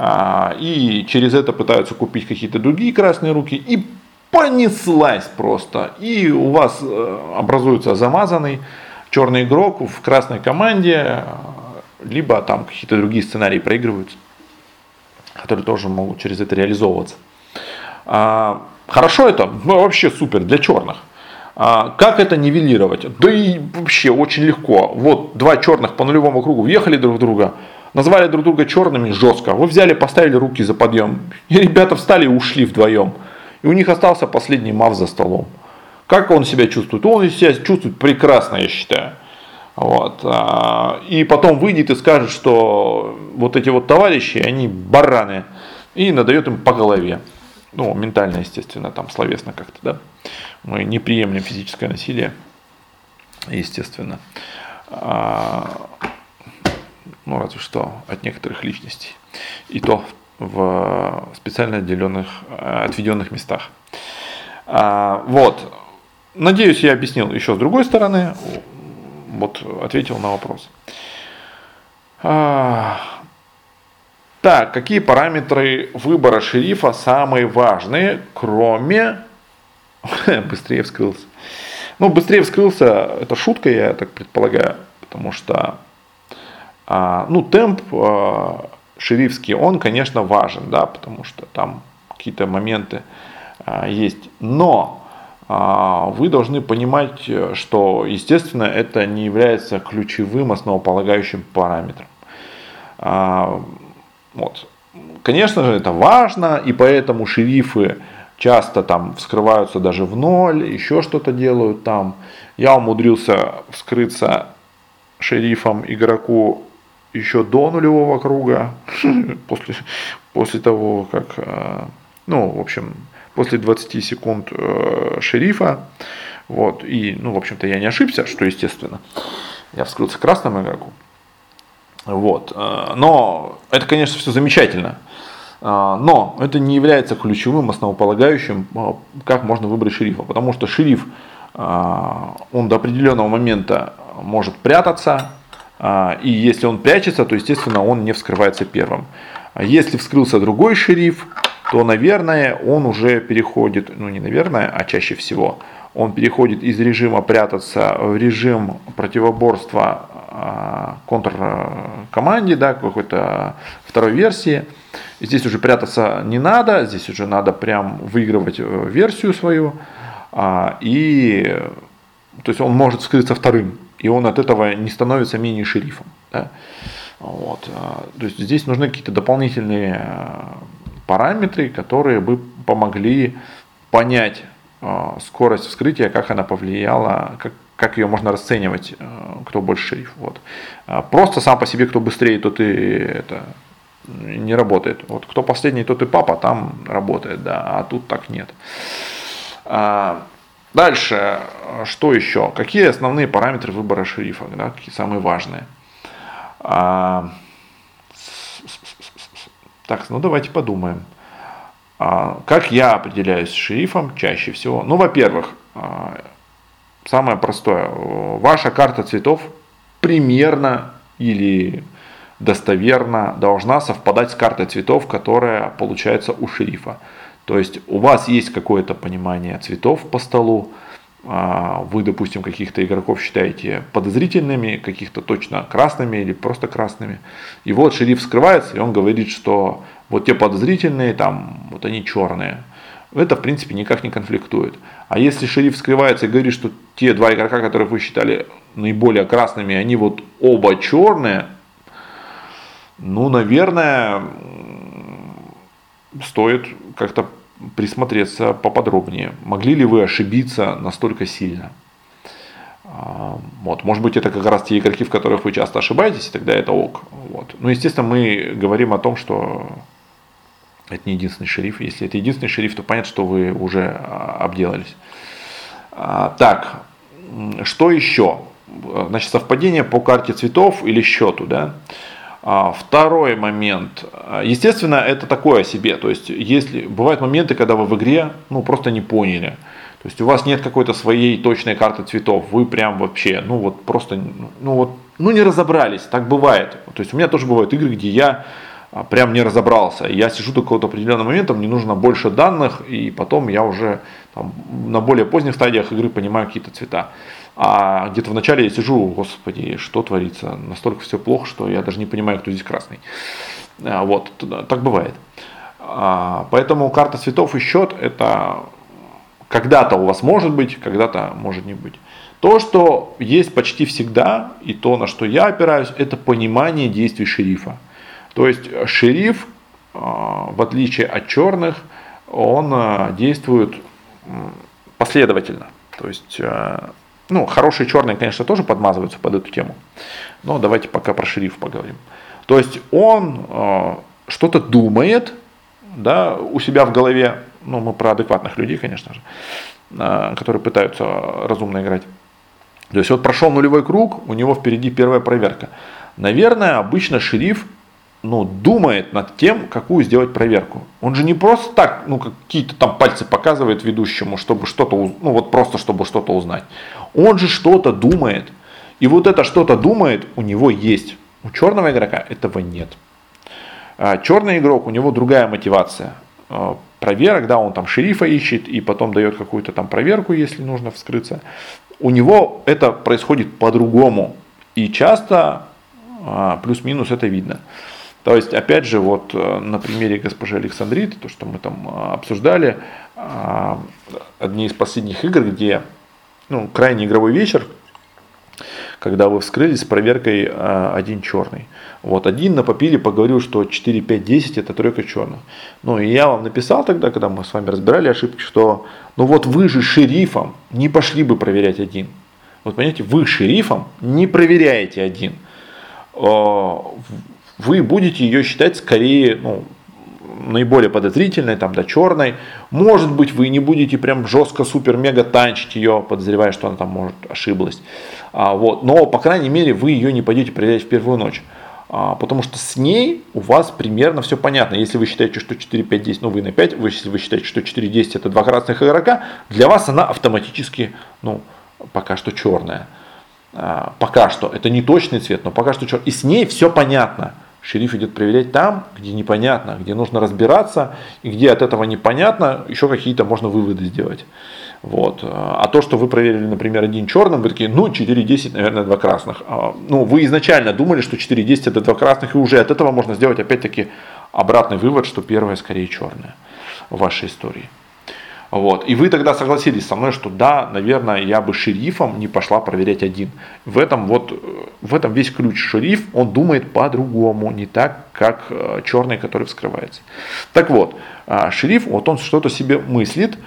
А, и через это пытаются купить какие-то другие красные руки, и понеслась просто. И у вас э, образуется замазанный черный игрок в красной команде, либо там какие-то другие сценарии проигрываются, которые тоже могут через это реализовываться. А, хорошо это? Ну, вообще супер для черных. А, как это нивелировать? Да и вообще очень легко. Вот два черных по нулевому кругу въехали друг в друга, назвали друг друга черными жестко. Вы взяли, поставили руки за подъем. И ребята встали и ушли вдвоем. И у них остался последний мав за столом. Как он себя чувствует? Он себя чувствует прекрасно, я считаю. Вот. А, и потом выйдет и скажет, что вот эти вот товарищи, они бараны. И надает им по голове. Ну, ментально, естественно, там словесно как-то, да. Мы не приемлем физическое насилие, естественно. Ну разве что от некоторых личностей. И то в специально отделенных, отведенных местах. Вот. Надеюсь, я объяснил еще с другой стороны. Вот ответил на вопрос. Так, какие параметры выбора шерифа самые важные, кроме... быстрее вскрылся. Ну, быстрее вскрылся, это шутка, я так предполагаю, потому что, а, ну, темп а, шерифский, он, конечно, важен, да, потому что там какие-то моменты а, есть. Но а, вы должны понимать, что, естественно, это не является ключевым основополагающим параметром. А, вот. Конечно же, это важно, и поэтому шерифы часто там вскрываются даже в ноль, еще что-то делают там. Я умудрился вскрыться шерифом игроку еще до нулевого круга, после, после того, как, э, ну, в общем, после 20 секунд э, шерифа, вот, и, ну, в общем-то, я не ошибся, что естественно, я вскрылся красным игроку, вот. Э, но это, конечно, все замечательно. Но это не является ключевым, основополагающим, как можно выбрать шерифа. Потому что шериф, он до определенного момента может прятаться. И если он прячется, то, естественно, он не вскрывается первым. А если вскрылся другой шериф, то, наверное, он уже переходит, ну не наверное, а чаще всего, он переходит из режима прятаться в режим противоборства а, контркоманде, да, какой-то второй версии. Здесь уже прятаться не надо, здесь уже надо прям выигрывать э, версию свою. А, и то есть он может скрыться вторым, и он от этого не становится менее шерифом. Да? Вот. А, то есть здесь нужны какие-то дополнительные параметры, которые бы помогли понять скорость вскрытия, как она повлияла, как, как ее можно расценивать, кто больше шериф. Вот. А просто сам по себе, кто быстрее, тот и это не работает. Вот кто последний, тот и папа, там работает, да, а тут так нет. А, дальше, что еще? Какие основные параметры выбора шерифа, да, какие самые важные? А, так, ну давайте подумаем. Как я определяюсь с шерифом чаще всего? Ну, во-первых, Самое простое. Ваша карта цветов примерно или достоверно должна совпадать с картой цветов, которая получается у шерифа. То есть у вас есть какое-то понимание цветов по столу, а, вы, допустим, каких-то игроков считаете подозрительными, каких-то точно красными или просто красными. И вот шериф скрывается, и он говорит, что вот те подозрительные, там, вот они черные это в принципе никак не конфликтует. А если шериф скрывается и говорит, что те два игрока, которых вы считали наиболее красными, они вот оба черные, ну, наверное, стоит как-то присмотреться поподробнее. Могли ли вы ошибиться настолько сильно? А, вот, может быть, это как раз те игроки, в которых вы часто ошибаетесь, и тогда это ок. Вот. Но, естественно, мы говорим о том, что это не единственный шериф. Если это единственный шериф, то понятно, что вы уже а, обделались. А, так, что еще? Значит, совпадение по карте цветов или счету, да? А, второй момент. Естественно, это такое себе. То есть, если бывают моменты, когда вы в игре, ну, просто не поняли. То есть, у вас нет какой-то своей точной карты цветов. Вы прям вообще, ну, вот просто, ну, вот, ну, не разобрались. Так бывает. То есть, у меня тоже бывают игры, где я а, прям не разобрался. Я сижу до какого-то определенного момента, мне нужно больше данных, и потом я уже там, на более поздних стадиях игры понимаю какие-то цвета. А где-то в начале я сижу, господи, что творится, настолько все плохо, что я даже не понимаю, кто здесь красный. А, вот, так бывает. А, поэтому карта цветов и счет это когда-то у вас может быть, когда-то может не быть. То, что есть почти всегда, и то, на что я опираюсь, это понимание действий шерифа. То есть шериф, а, в отличие от черных, он действует последовательно. То есть, ну, хорошие черные, конечно, тоже подмазываются под эту тему. Но давайте пока про шериф поговорим. То есть он что-то думает, да, у себя в голове, ну, мы про адекватных людей, конечно же, которые пытаются разумно играть. То есть вот прошел нулевой круг, у него впереди первая проверка. Наверное, обычно шериф ну, думает над тем, какую сделать проверку. Он же не просто так, ну, какие-то там пальцы показывает ведущему, чтобы что-то, ну, вот просто чтобы что-то узнать. Он же что-то думает. И вот это что-то думает у него есть. У черного игрока этого нет. А черный игрок, у него другая мотивация. А, проверок, да, он там шерифа ищет и потом дает какую-то там проверку, если нужно вскрыться. У него это происходит по-другому. И часто а, плюс-минус это видно. То есть, опять же, вот э, на примере госпожи Александриты, то, что мы там а, обсуждали, а, одни из последних игр, где ну, крайний игровой вечер, когда вы вскрылись с проверкой один черный. Вот один на папире поговорил, что 4, 5, 10 это тройка черных. Ну и я вам написал тогда, когда мы с вами разбирали ошибки, что ну вот вы же шерифом не пошли бы проверять один. Вот понимаете, вы шерифом не проверяете один вы будете ее считать скорее ну, наиболее подозрительной, там, до черной. Может быть, вы не будете прям жестко, супер, мега танчить ее, подозревая, что она там может ошиблась. А, вот. Но, по крайней мере, вы ее не пойдете проверять в первую ночь. А, потому что с ней у вас примерно все понятно. Если вы считаете, что 4, 5, 10, ну вы на 5, вы, если вы считаете, что 4, 10 это два красных игрока, для вас она автоматически, ну, пока что черная. А, пока что. Это не точный цвет, но пока что черный. И с ней все понятно шериф идет проверять там, где непонятно, где нужно разбираться, и где от этого непонятно, еще какие-то можно выводы сделать. Вот. А то, что вы проверили, например, один черным, вы такие, ну, 4-10, наверное, два красных. А, ну, вы изначально думали, что 4-10 это два красных, и уже от этого можно сделать, опять-таки, обратный вывод, что первое скорее черное в вашей истории. Вот. И вы тогда согласились со мной, что да, наверное, я бы шерифом не пошла проверять один. В этом, вот, в этом весь ключ. Шериф, он думает по-другому, не так, как э, черный, который вскрывается. Так вот, а, шериф, вот он что-то себе мыслит,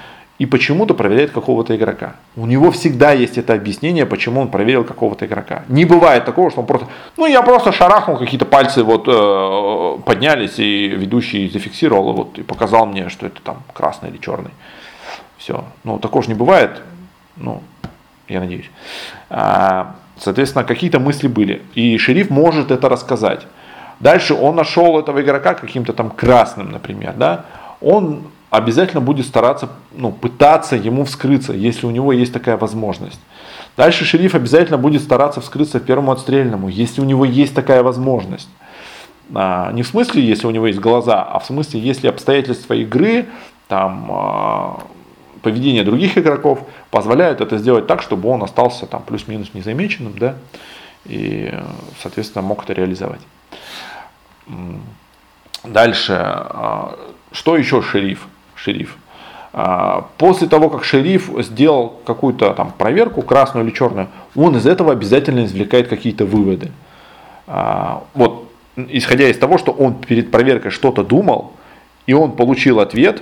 и почему-то проверяет какого-то игрока. У него всегда есть это объяснение, почему он проверил какого-то игрока. Не бывает такого, что он просто, ну я просто шарахнул, какие-то пальцы вот э, поднялись, и ведущий зафиксировал вот, и показал мне, что это там красный или черный. Все. Ну, такого же не бывает. Ну, я надеюсь. А, соответственно, какие-то мысли были. И шериф может это рассказать. Дальше он нашел этого игрока каким-то там красным, например, да, он обязательно будет стараться, ну, пытаться ему вскрыться, если у него есть такая возможность. Дальше шериф обязательно будет стараться вскрыться первому отстрельному, если у него есть такая возможность. А, не в смысле, если у него есть глаза, а в смысле, если обстоятельства игры, там, а, поведение других игроков позволяет это сделать так, чтобы он остался там плюс-минус незамеченным, да, и, соответственно, мог это реализовать. Дальше, а, что еще шериф? Шериф. А, после того, как шериф сделал какую-то там проверку, красную или черную, он из этого обязательно извлекает какие-то выводы. А, вот, исходя из того, что он перед проверкой что-то думал, и он получил ответ,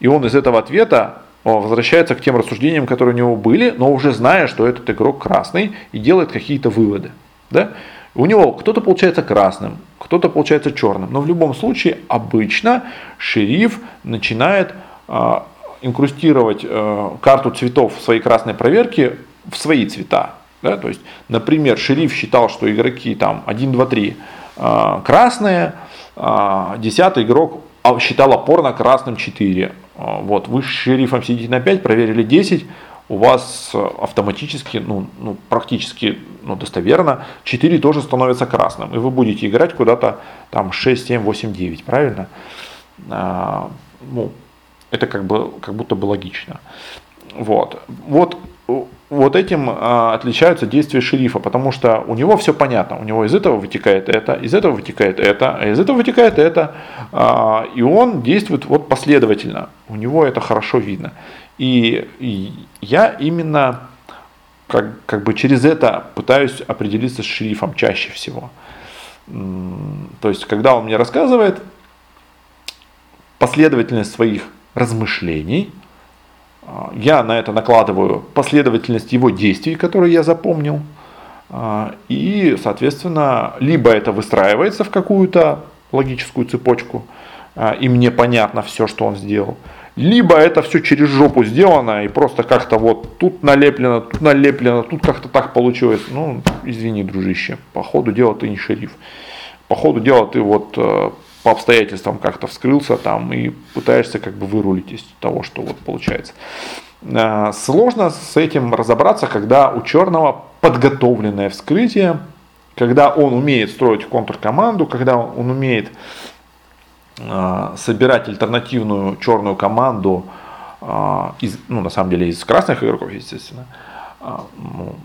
и он из этого ответа возвращается к тем рассуждениям, которые у него были, но уже зная, что этот игрок красный и делает какие-то выводы. Да? У него кто-то получается красным, кто-то получается черным. Но в любом случае обычно шериф начинает э, инкрустировать э, карту цветов в своей красной проверке в свои цвета. Да? То есть, например, шериф считал, что игроки там 1, 2, 3 э, красные, э, десятый игрок считал опорно красным 4, а, вот, вы с шерифом сидите на 5, проверили 10, у вас автоматически, ну, ну практически ну, достоверно, 4 тоже становится красным. И вы будете играть куда-то там 6, 7, 8, 9, правильно? А, ну, это как, бы, как будто бы логично. Вот. Вот вот этим а, отличаются действия шерифа, потому что у него все понятно, у него из этого вытекает это, из этого вытекает это, а из этого вытекает это, а, и он действует вот последовательно, у него это хорошо видно. И, и я именно как, как бы через это пытаюсь определиться с шерифом чаще всего. То есть, когда он мне рассказывает последовательность своих размышлений, я на это накладываю последовательность его действий, которые я запомнил. А, и, соответственно, либо это выстраивается в какую-то логическую цепочку, а, и мне понятно все, что он сделал, либо это все через жопу сделано и просто как-то вот тут налеплено, тут налеплено, тут как-то так получилось. Ну, извини, дружище, по ходу дела ты не шериф. По ходу дела ты вот э, по обстоятельствам как-то вскрылся там и пытаешься как бы вырулить из того, что вот получается. Э, сложно с этим разобраться, когда у черного подготовленное вскрытие, когда он умеет строить контркоманду, когда он умеет э, собирать альтернативную черную команду из, ну, на самом деле из красных игроков, естественно, ну,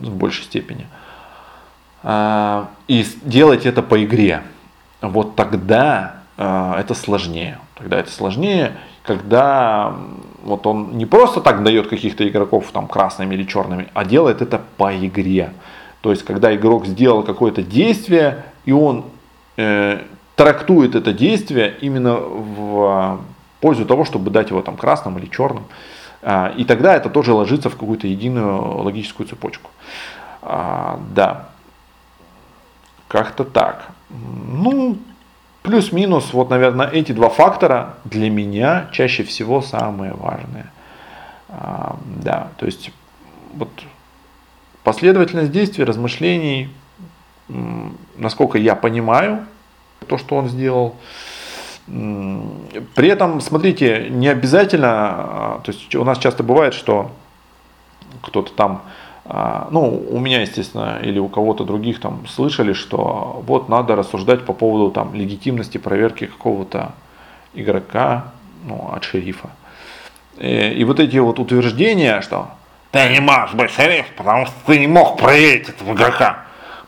в большей степени. И делать это по игре вот тогда э, это сложнее. Тогда это сложнее, когда вот он не просто так дает каких-то игроков там красными или черными, а делает это по игре. То есть, когда игрок сделал какое-то действие, и он э, трактует это действие именно в пользу того, чтобы дать его там красным или черным. Э, и тогда это тоже ложится в какую-то единую логическую цепочку. А, да, как-то так. Ну, плюс-минус, вот, наверное, эти два фактора для меня чаще всего самые важные. А, да, то есть вот последовательность действий, размышлений, насколько я понимаю то, что он сделал. При этом, смотрите, не обязательно, а, то есть у нас часто бывает, что кто-то там ну, у меня, естественно, или у кого-то других там слышали, что вот надо рассуждать по поводу там легитимности проверки какого-то игрока ну, от шерифа. И, и вот эти вот утверждения, что ты не можешь быть шериф, потому что ты не мог проверить этого игрока.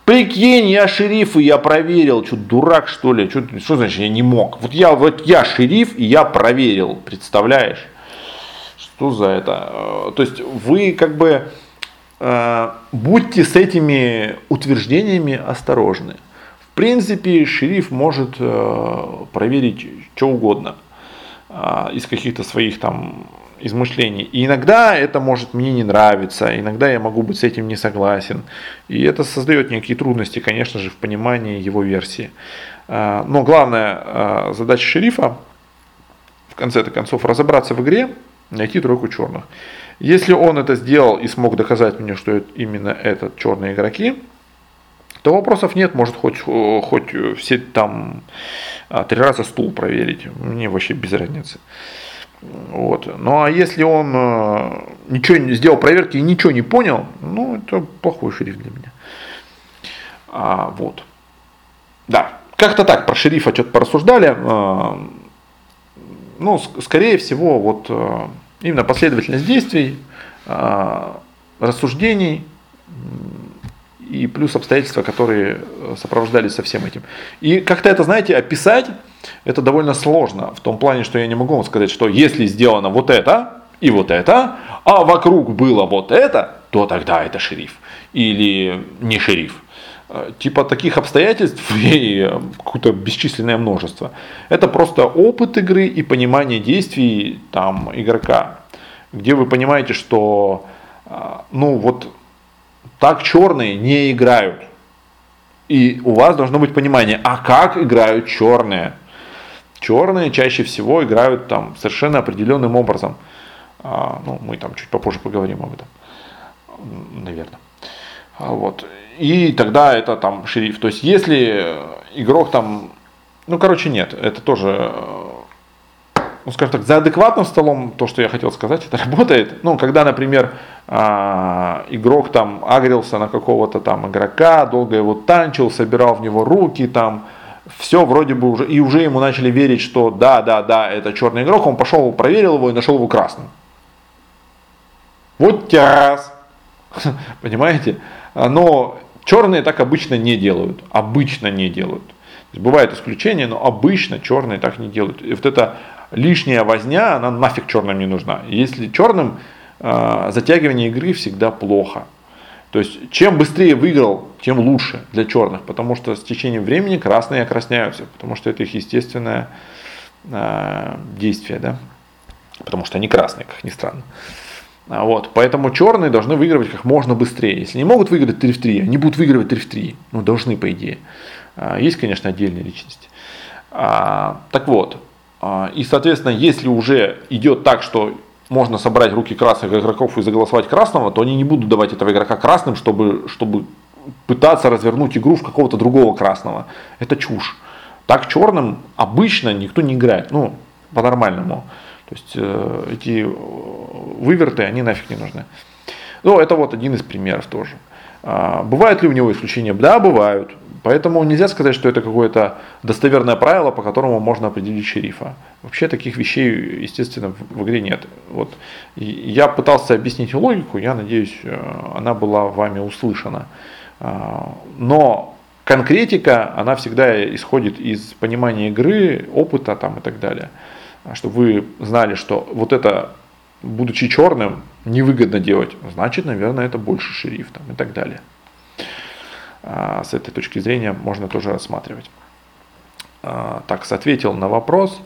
Прикинь, я шериф, и я проверил. Что, дурак, что ли? Что, что значит, я не мог? Вот я, вот я шериф, и я проверил. Представляешь? Что за это? Э, то есть вы как бы будьте с этими утверждениями осторожны. В принципе, шериф может э, проверить что угодно э, из каких-то своих там измышлений. И иногда это может мне не нравиться, иногда я могу быть с этим не согласен. И это создает некие трудности, конечно же, в понимании его версии. Но главная задача шерифа, в конце-то концов, разобраться в игре, найти тройку черных. Если он это сделал и смог доказать мне, что это именно этот черные игроки, то вопросов нет, может хоть, хоть все там а, три раза стул проверить, мне вообще без разницы. Вот. Ну а если он э, ничего не сделал проверки и ничего не понял, ну это плохой шериф для меня. А, вот. Да, как-то так про шерифа что-то порассуждали. Ну, скорее всего, вот э, Именно последовательность действий, а, рассуждений и плюс обстоятельства, которые сопровождались со всем этим. И как-то это, знаете, описать, это довольно сложно, в том плане, что я не могу вам сказать, что если сделано вот это и вот это, а вокруг было вот это, то тогда это шериф или не шериф. Типа таких обстоятельств и какое-то бесчисленное множество. Это просто опыт игры и понимание действий там, игрока, где вы понимаете, что а, ну вот так черные не играют. И у вас должно быть понимание, а как играют черные? Черные чаще всего играют там совершенно определенным образом. А, ну, мы там чуть попозже поговорим об этом, наверное. А, вот. И тогда это там шериф. То есть, если игрок там, ну, короче, нет, это тоже, ну, скажем так, за адекватным столом, то, что я хотел сказать, это работает. Ну, когда, например, а, игрок там агрился на какого-то там игрока, долго его танчил, собирал в него руки, там, все вроде бы уже, и уже ему начали верить, что да, да, да, это черный игрок, он пошел, проверил его и нашел его красным. Вот тяс. Понимаете? Но черные так обычно не делают. Обычно не делают. бывают исключения, но обычно черные так не делают. И вот эта лишняя возня, она нафиг черным не нужна. Если черным э, затягивание игры всегда плохо. То есть, чем быстрее выиграл, тем лучше для черных, потому что с течением времени красные окрасняются, потому что это их естественное э, действие, да? потому что они красные, как ни странно. А, вот, поэтому черные должны выигрывать как можно быстрее. Если не могут выиграть 3 в 3, они будут выигрывать 3 в 3. Ну, должны, по идее. А, есть, конечно, отдельные личности. А, так вот, и, соответственно, если уже идет так, что можно собрать руки красных игроков и заголосовать красного, то они не будут давать этого игрока красным, чтобы, чтобы пытаться развернуть игру в какого-то другого красного. Это чушь. Так черным обычно никто не играет. Ну, по-нормальному. То есть э, эти выверты, они нафиг не нужны. Ну, это вот один из примеров тоже. А, бывают ли у него исключения? Да, бывают. Поэтому нельзя сказать, что это какое-то достоверное правило, по которому можно определить шерифа. Вообще таких вещей, естественно, в игре нет. Вот. я пытался объяснить логику, я надеюсь, э, она была вами услышана. А, но конкретика, она всегда исходит из понимания игры, опыта там, и так далее. А чтобы вы знали, что вот это, будучи черным, невыгодно делать, значит, наверное, это больше шериф там, и так далее. А, с этой точки зрения можно тоже рассматривать. А, так, ответил на вопрос,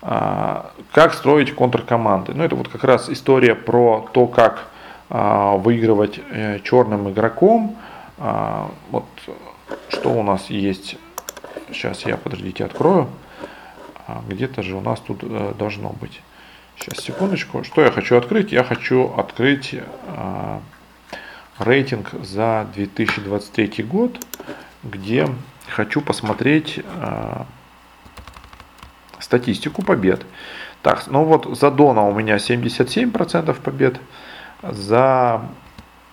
как строить контркоманды. Ну, это вот как раз история про то, как выигрывать э, черным игроком. Вот что у нас есть. Сейчас я, подождите, открою. Где-то же у нас тут э, должно быть. Сейчас, секундочку. Что я хочу открыть? Я хочу открыть рейтинг за 2023 год, где хочу посмотреть э, статистику побед. Так, ну вот за Дона у меня 77% побед, за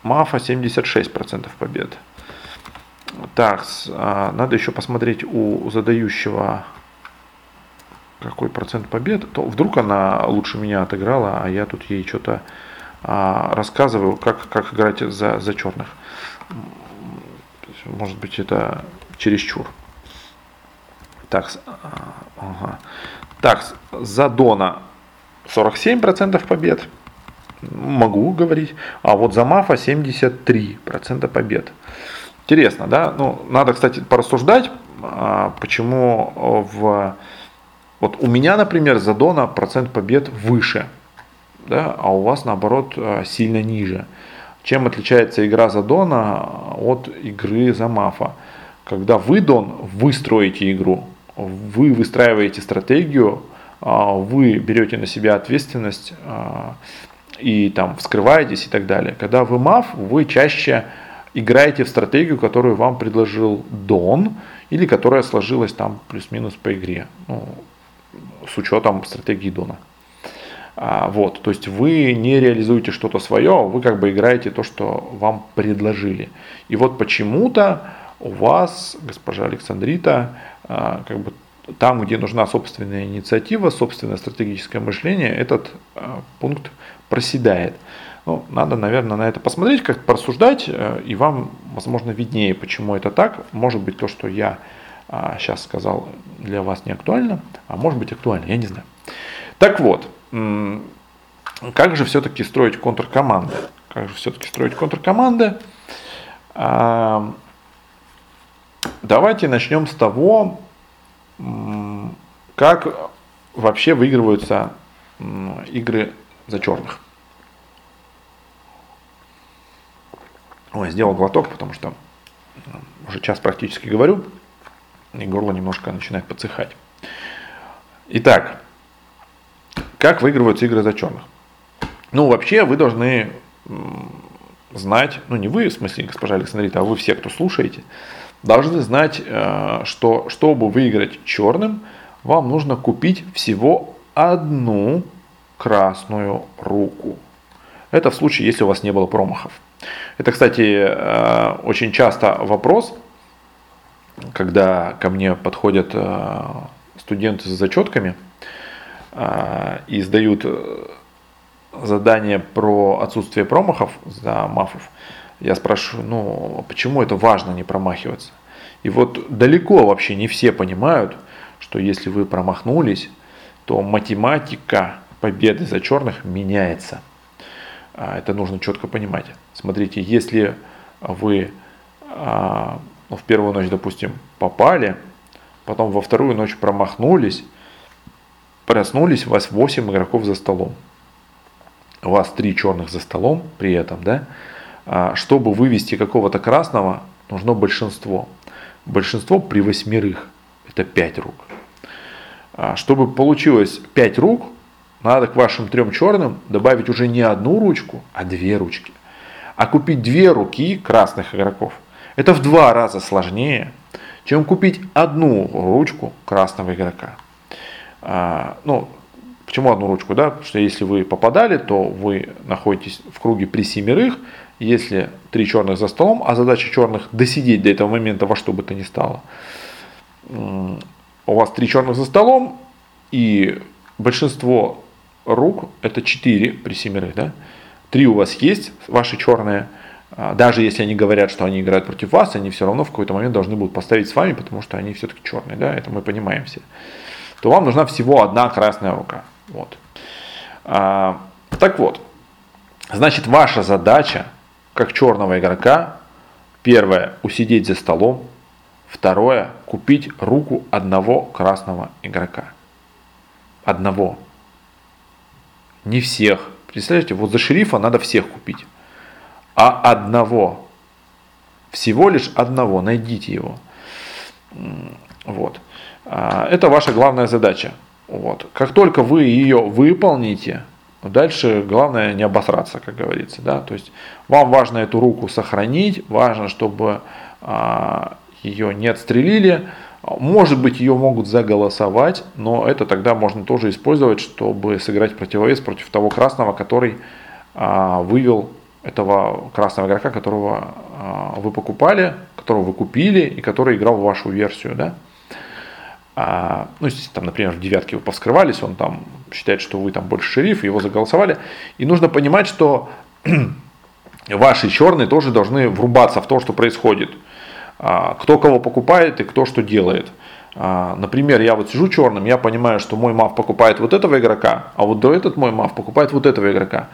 Мафа 76% побед. Так, э, надо еще посмотреть у задающего какой процент побед, то вдруг она лучше меня отыграла, а я тут ей что-то а, рассказываю, как, как играть за, за черных. Может быть, это чересчур. Так, а, ага. так за Дона 47% побед. Могу говорить. А вот за Мафа 73% побед. Интересно, да? Ну, надо, кстати, порассуждать, а, почему в... Вот у меня, например, за Дона процент побед выше, да, а у вас наоборот э, сильно ниже. Чем отличается игра за Дона от игры за Мафа? Когда вы, Дон, вы строите игру, вы выстраиваете стратегию, а, вы берете на себя ответственность и там вскрываетесь и так далее. Когда вы Маф, вы чаще играете в стратегию, которую вам предложил Дон, или которая сложилась там плюс-минус по игре, ну, с учетом стратегии Дона. А, вот, то есть вы не реализуете что-то свое, вы как бы играете то, что вам предложили. И вот почему-то у вас, госпожа Александрита, а, как бы там, где нужна собственная инициатива, собственное стратегическое мышление, этот а, пункт проседает. Ну, надо, наверное, на это посмотреть, как порассуждать, э, и вам, возможно, виднее, почему это так. Может быть, то, что я сейчас сказал, для вас не актуально, а может быть актуально, я не знаю. Так вот, как же все-таки строить контркоманды? Как же все-таки строить контркоманды? А, давайте начнем с того, как вообще выигрываются игры за черных. Ой, сделал глоток, потому что уже час практически говорю, и горло немножко начинает подсыхать. Итак, как выигрываются игры за черных? Ну, вообще, вы должны знать, ну не вы, в смысле, госпожа Александрита, а вы все, кто слушаете, должны знать, э, что чтобы выиграть черным, вам нужно купить всего одну красную руку. Это в случае, если у вас не было промахов. Это, кстати, э, очень часто вопрос, когда ко мне подходят э, студенты с зачетками – а, и сдают э, задание про отсутствие промахов за мафов, я спрашиваю, ну почему это важно не промахиваться? И вот далеко вообще не все понимают, что если вы промахнулись, то математика победы за черных меняется. А, это нужно четко понимать. Смотрите, если вы а, в первую ночь, допустим, попали, потом во вторую ночь промахнулись, проснулись, у вас 8 игроков за столом. У вас 3 черных за столом при этом, да? А, чтобы вывести какого-то красного, нужно большинство. Большинство при восьмерых, это 5 рук. А, чтобы получилось 5 рук, надо к вашим трем черным добавить уже не одну ручку, а две ручки. А купить две руки красных игроков, это в два раза сложнее, чем купить одну ручку красного игрока. А, ну, почему одну ручку, да? Потому что если вы попадали, то вы находитесь в круге при семерых, если три черных за столом, а задача черных досидеть до этого момента во что бы то ни стало, у вас три черных за столом, и большинство рук это 4 при семерых, да? Три у вас есть, ваши черные, даже если они говорят, что они играют против вас, они все равно в какой-то момент должны будут поставить с вами, потому что они все-таки черные, да, это мы понимаем все. То вам нужна всего одна красная рука. Вот. А, так вот, значит, ваша задача, как черного игрока, первое, усидеть за столом, второе, купить руку одного красного игрока. Одного. Не всех. Представляете, вот за шерифа надо всех купить. А одного. Всего лишь одного. Найдите его. Вот. А, это ваша главная задача. Вот. Как только вы ее выполните, дальше главное не обосраться, как говорится. Да? То есть вам важно эту руку сохранить, важно, чтобы а, ее не отстрелили. Может быть, ее могут заголосовать, но это тогда можно тоже использовать, чтобы сыграть противовес против того красного, который а, вывел этого красного игрока, которого а, вы покупали, которого вы купили и который играл в вашу версию. Да? А, ну, если там, например, в девятке вы повскрывались, он там считает, что вы там больше шериф, его заголосовали. И нужно понимать, что ваши черные тоже должны врубаться в то, что происходит. А, кто кого покупает и кто что делает. А, например, я вот сижу черным, я понимаю, что мой мав покупает вот этого игрока, а вот этот мой мав покупает вот этого игрока.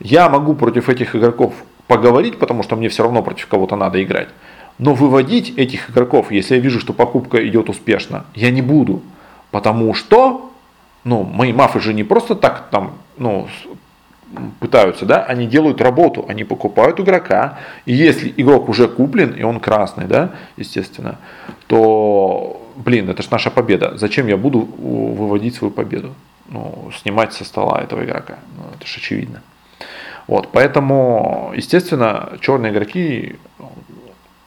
Я могу против этих игроков поговорить, потому что мне все равно против кого-то надо играть. Но выводить этих игроков, если я вижу, что покупка идет успешно, я не буду. Потому что, ну, мои мафы же не просто так там, ну, пытаются, да, они делают работу, они покупают игрока, и если игрок уже куплен, и он красный, да, естественно, то, блин, это же наша победа. Зачем я буду выводить свою победу? Ну, снимать со стола этого игрока. Ну, это же очевидно. Вот, поэтому, естественно, черные игроки,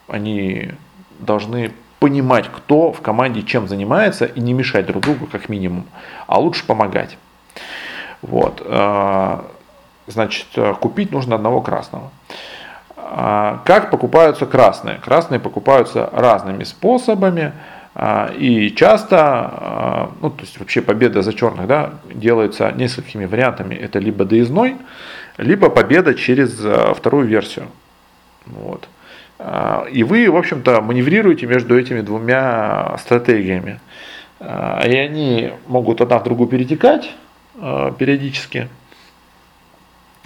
они должны понимать, кто в команде чем занимается, и не мешать друг другу, как минимум, а лучше помогать. Вот. А, Значит, э, купить нужно одного красного. А, как покупаются красные? Красные покупаются разными способами. А, и часто, а, ну, то есть вообще победа за черных да, делается несколькими вариантами. Это либо доездной, либо победа через э, вторую версию. Вот. И вы, в общем-то, маневрируете между этими двумя стратегиями. И они могут одна в другую перетекать э, периодически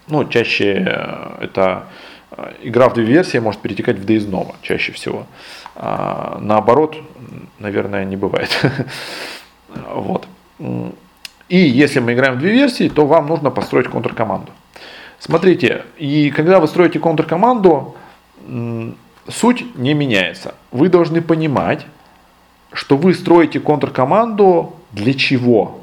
ну, чаще э, это игра в две версии может перетекать в доездного, чаще всего. А наоборот, наверное, не бывает. вот. И если мы играем в две версии, то вам нужно построить контркоманду. Смотрите, и когда вы строите контркоманду, суть не меняется. Вы должны понимать, что вы строите контркоманду для чего?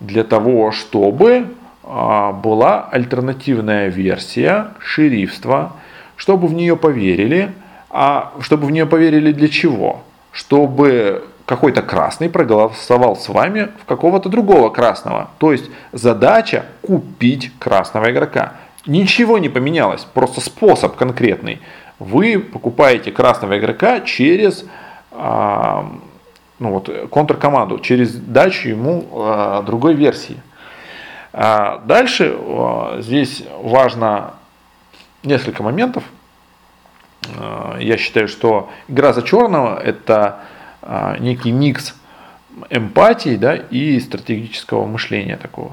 Для того, чтобы а, была альтернативная версия шерифства, чтобы в нее поверили. А чтобы в нее поверили для чего? Чтобы какой-то красный проголосовал с вами в какого-то другого красного. То есть задача купить красного игрока. Ничего не поменялось, просто способ конкретный. Вы покупаете красного игрока через а, ну вот, контркоманду, через дачу ему а, другой версии. А дальше здесь важно несколько моментов. А, я считаю, что игра за черного это некий микс эмпатии да, и стратегического мышления такого.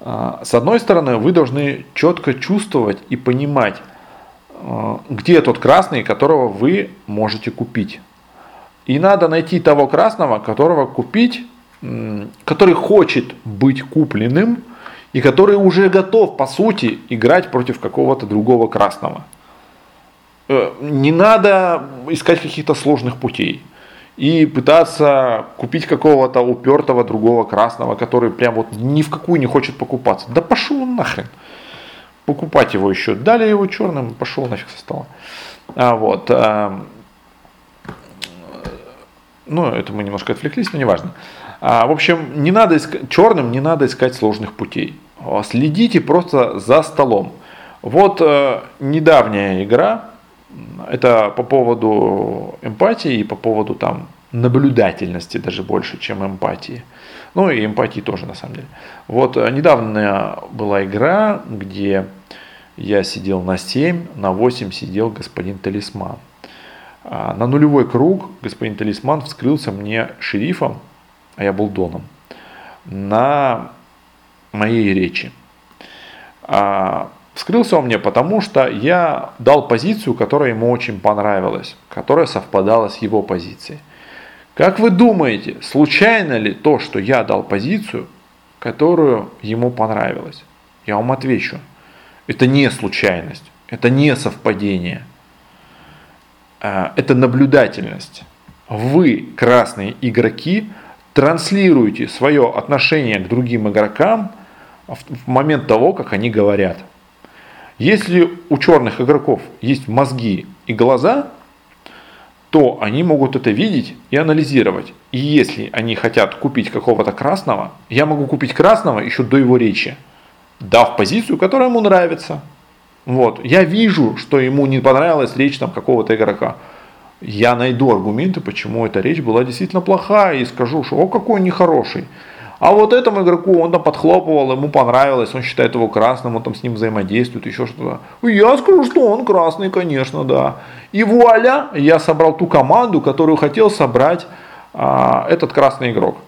С одной стороны, вы должны четко чувствовать и понимать, где тот красный, которого вы можете купить. И надо найти того красного, которого купить, который хочет быть купленным, и который уже готов, по сути, играть против какого-то другого красного. Э, не надо искать каких-то сложных путей. И пытаться купить какого-то упертого другого красного, который прям вот ни в какую не хочет покупаться. Да пошел он нахрен. Покупать его еще. Дали его черным, пошел нафиг со стола. А, вот. А, ну, это мы немножко отвлеклись, но неважно. А, в общем, не надо искать, черным не надо искать сложных путей. Следите просто за столом. Вот э, недавняя игра, это по поводу эмпатии и по поводу там наблюдательности даже больше, чем эмпатии. Ну и эмпатии тоже на самом деле. Вот э, недавно была игра, где я сидел на 7, на 8 сидел господин Талисман. А, на нулевой круг господин Талисман вскрылся мне шерифом, а я был доном, на моей речи. Вскрылся он мне потому, что я дал позицию, которая ему очень понравилась, которая совпадала с его позицией. Как вы думаете, случайно ли то, что я дал позицию, которую ему понравилась? Я вам отвечу. Это не случайность, это не совпадение, а, это наблюдательность. Вы, красные игроки, транслируете свое отношение к другим игрокам в момент того, как они говорят – если у черных игроков есть мозги и глаза, то они могут это видеть и анализировать. И если они хотят купить какого-то красного, я могу купить красного еще до его речи, дав позицию, которая ему нравится. Вот. Я вижу, что ему не понравилась речь там какого-то игрока. Я найду аргументы, почему эта речь была действительно плохая, и скажу, что о, какой нехороший. А вот этому игроку он там подхлопывал, ему понравилось, он считает его красным, он там с ним взаимодействует, еще что-то. Я скажу, что он красный, конечно, да. И вуаля, я собрал ту команду, которую хотел собрать а, этот красный игрок.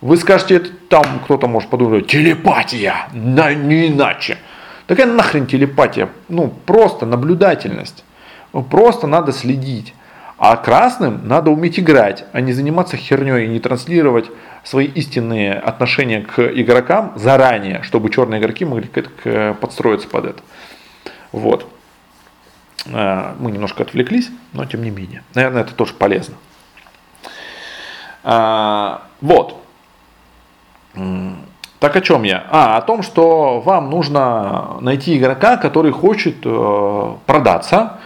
Вы скажете, там кто-то может подумать, телепатия, да, не иначе. Такая нахрен телепатия, ну просто наблюдательность. Просто надо следить. А красным надо уметь играть, а не заниматься херней и не транслировать свои истинные отношения к игрокам заранее, чтобы черные игроки могли подстроиться под это. Вот. А, мы немножко отвлеклись, но тем не менее. Наверное, это тоже полезно. А, вот. Так о чем я? А, о том, что вам нужно найти игрока, который хочет э, продаться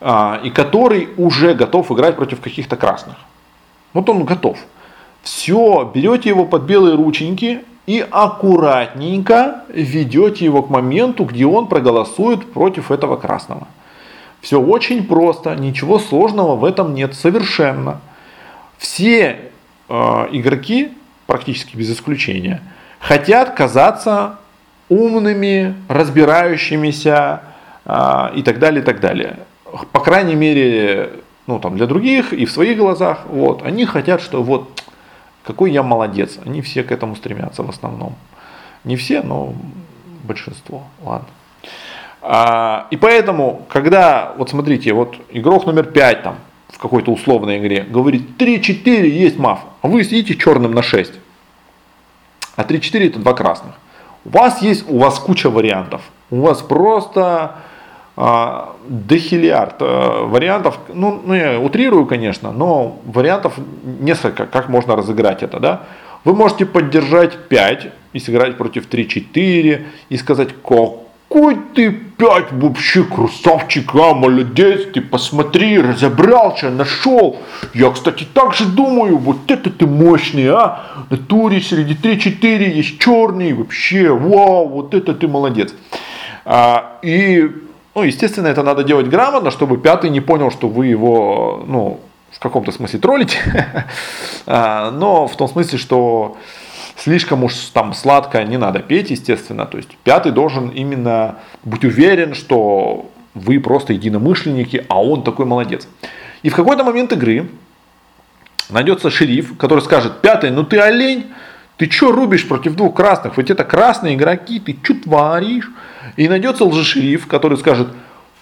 и который уже готов играть против каких-то красных. Вот он готов. Все, берете его под белые рученьки и аккуратненько ведете его к моменту, где он проголосует против этого красного. Все очень просто, ничего сложного в этом нет совершенно. Все э, игроки, практически без исключения, хотят казаться умными, разбирающимися э, и так далее, и так далее. По крайней мере, ну там для других и в своих глазах, вот, они хотят, что вот какой я молодец. Они все к этому стремятся в основном. Не все, но большинство. Ладно. А, и поэтому, когда, вот смотрите, вот игрок номер 5 там, в какой-то условной игре, говорит 3-4 есть маф, а вы сидите черным на 6. А 3-4 это два красных. У вас есть, у вас куча вариантов. У вас просто дохилиард а, вариантов, ну, ну я утрирую, конечно, но вариантов несколько, как можно разыграть это, да. Вы можете поддержать 5 и сыграть против 3-4 и сказать, какой ты 5 вообще красавчик, а, молодец, ты посмотри, разобрался, нашел. Я, кстати, так же думаю, вот это ты мощный, а. На туре среди 3-4 есть черный, вообще, вау, вот это ты молодец. А, и ну, естественно, это надо делать грамотно, чтобы пятый не понял, что вы его, ну, в каком-то смысле троллите. А, но в том смысле, что слишком уж там сладко не надо петь, естественно. То есть пятый должен именно быть уверен, что вы просто единомышленники, а он такой молодец. И в какой-то момент игры найдется шериф, который скажет, пятый, ну ты олень, ты что рубишь против двух красных? Ведь это красные игроки, ты что творишь? И найдется лжешериф, который скажет,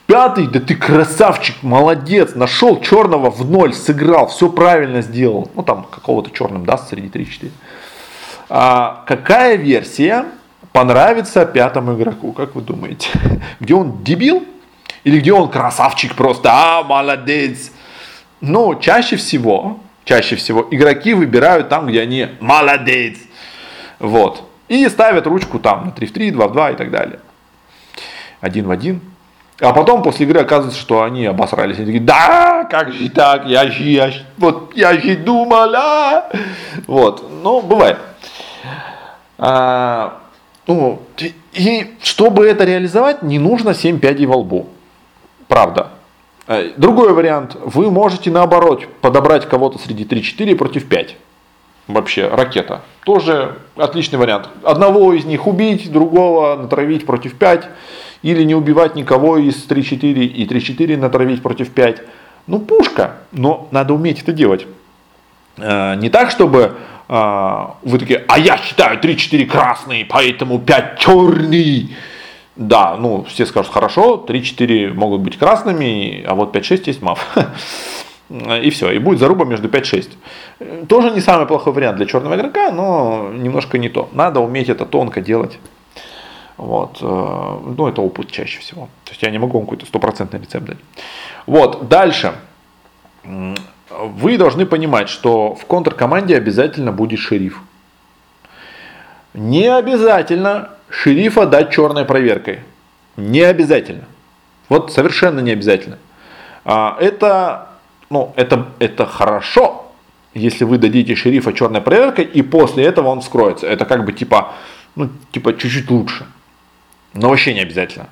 пятый, да ты красавчик, молодец, нашел черного в ноль, сыграл, все правильно сделал. Ну там какого-то черным даст среди 3-4. А какая версия понравится пятому игроку, как вы думаете? Где он дебил? Или где он красавчик просто, а, молодец? Ну, чаще всего чаще всего игроки выбирают там, где они молодец. Вот. И ставят ручку там на 3 в 3, 2 в 2 и так далее. Один в один. А потом после игры оказывается, что они обосрались. Они такие, да, как же так, я же, я, вот, я же думала. Вот, ну, бывает. А, ну, и чтобы это реализовать, не нужно 7 пядей во лбу. Правда. Э, другой вариант. Вы можете наоборот подобрать кого-то среди 3-4 против 5. Вообще, ракета. Тоже отличный вариант. Одного из них убить, другого натравить против 5. Или не убивать никого из 3-4 и 3-4 натравить против 5. Ну, пушка. Но надо уметь это делать. Э, не так, чтобы э, вы такие, а я считаю 3-4 красный, поэтому 5 черный. Да, ну, все скажут, хорошо, 3-4 могут быть красными, а вот 5-6 есть мав. И все, и будет заруба между 5-6. Тоже не самый плохой вариант для черного игрока, но немножко не то. Надо уметь это тонко делать. Вот. Э, ну, это опыт чаще всего. То есть я не могу вам какой-то стопроцентный рецепт дать. Вот, дальше. Вы должны понимать, что в контркоманде обязательно будет шериф. Не обязательно шерифа дать черной проверкой. Не обязательно. Вот совершенно не обязательно. А, это, ну, это, это хорошо, если вы дадите шерифа черной проверкой, и после этого он вскроется. Это как бы типа, ну, типа чуть-чуть лучше. Но вообще не обязательно.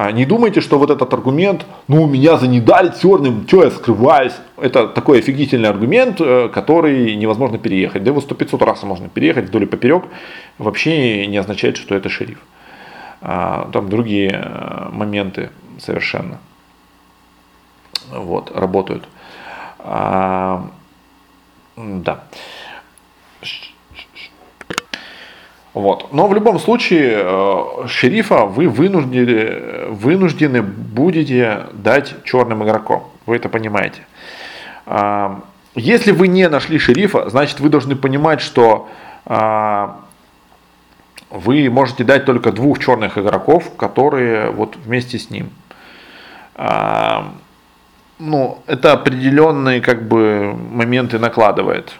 А, не думайте, что вот этот аргумент, ну, меня занедали черным, что я скрываюсь. Это такой офигительный аргумент, э, который невозможно переехать. Да его сто 500 раз можно переехать вдоль и поперек. Вообще не означает, что это шериф. А, там другие э, моменты совершенно вот, работают. А, да. Вот. Но в любом случае, э, шерифа вы вынуждены, вынуждены будете дать черным игрокам. Вы это понимаете. А, если вы не нашли шерифа, значит вы должны понимать, что а, вы можете дать только двух черных игроков, которые вот вместе с ним. А, ну, это определенные как бы моменты накладывает.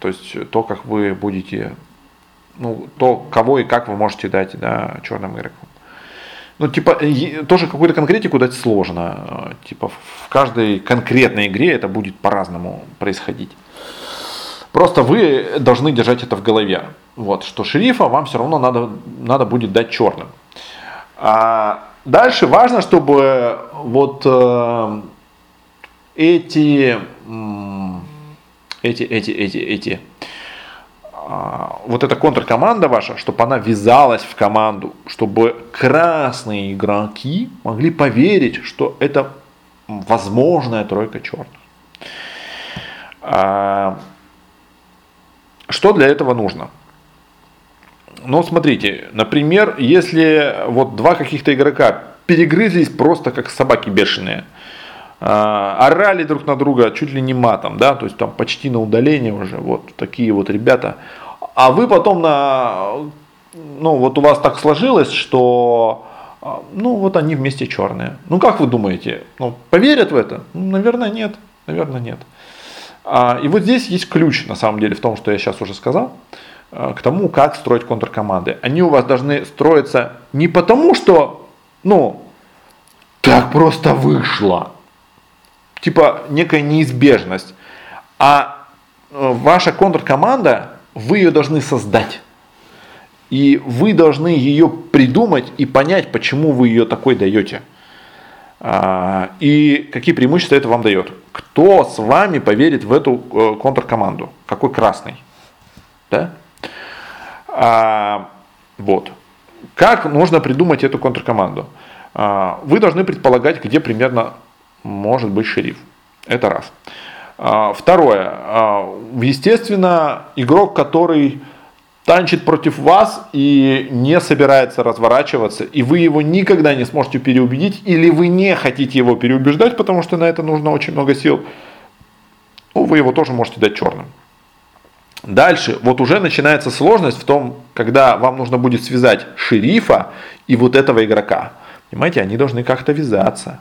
То есть то, как вы будете ну, то, кого и как вы можете дать да, черным игрокам. Ну, типа, тоже какую-то конкретику дать сложно. Типа, в каждой конкретной игре это будет по-разному происходить. Просто вы должны держать это в голове. Вот, что шерифа вам все равно надо, надо будет дать черным. А дальше важно, чтобы вот э, эти, эти, эти, эти, эти вот эта контркоманда ваша, чтобы она вязалась в команду, чтобы красные игроки могли поверить, что это возможная тройка черных. А, что для этого нужно? Ну, смотрите, например, если вот два каких-то игрока перегрызлись просто как собаки бешеные – а, орали друг на друга чуть ли не матом, да, то есть там почти на удаление уже, вот такие вот ребята. А вы потом на, ну вот у вас так сложилось, что, а, ну вот они вместе черные. Ну как вы думаете, ну поверят в это? Ну, наверное нет, наверное нет. А, и вот здесь есть ключ на самом деле в том, что я сейчас уже сказал к тому, как строить контркоманды. Они у вас должны строиться не потому, что, ну, так просто вышло, типа некая неизбежность. А э, ваша контркоманда, вы ее должны создать. И вы должны ее придумать и понять, почему вы ее такой даете. А, и какие преимущества это вам дает. Кто с вами поверит в эту э, контркоманду? Какой красный? Да? А, вот. Как нужно придумать эту контркоманду? А, вы должны предполагать, где примерно может быть шериф. Это раз. А, второе. А, естественно, игрок, который танчит против вас и не собирается разворачиваться, и вы его никогда не сможете переубедить, или вы не хотите его переубеждать, потому что на это нужно очень много сил, ну, вы его тоже можете дать черным. Дальше, вот уже начинается сложность в том, когда вам нужно будет связать шерифа и вот этого игрока. Понимаете, они должны как-то вязаться.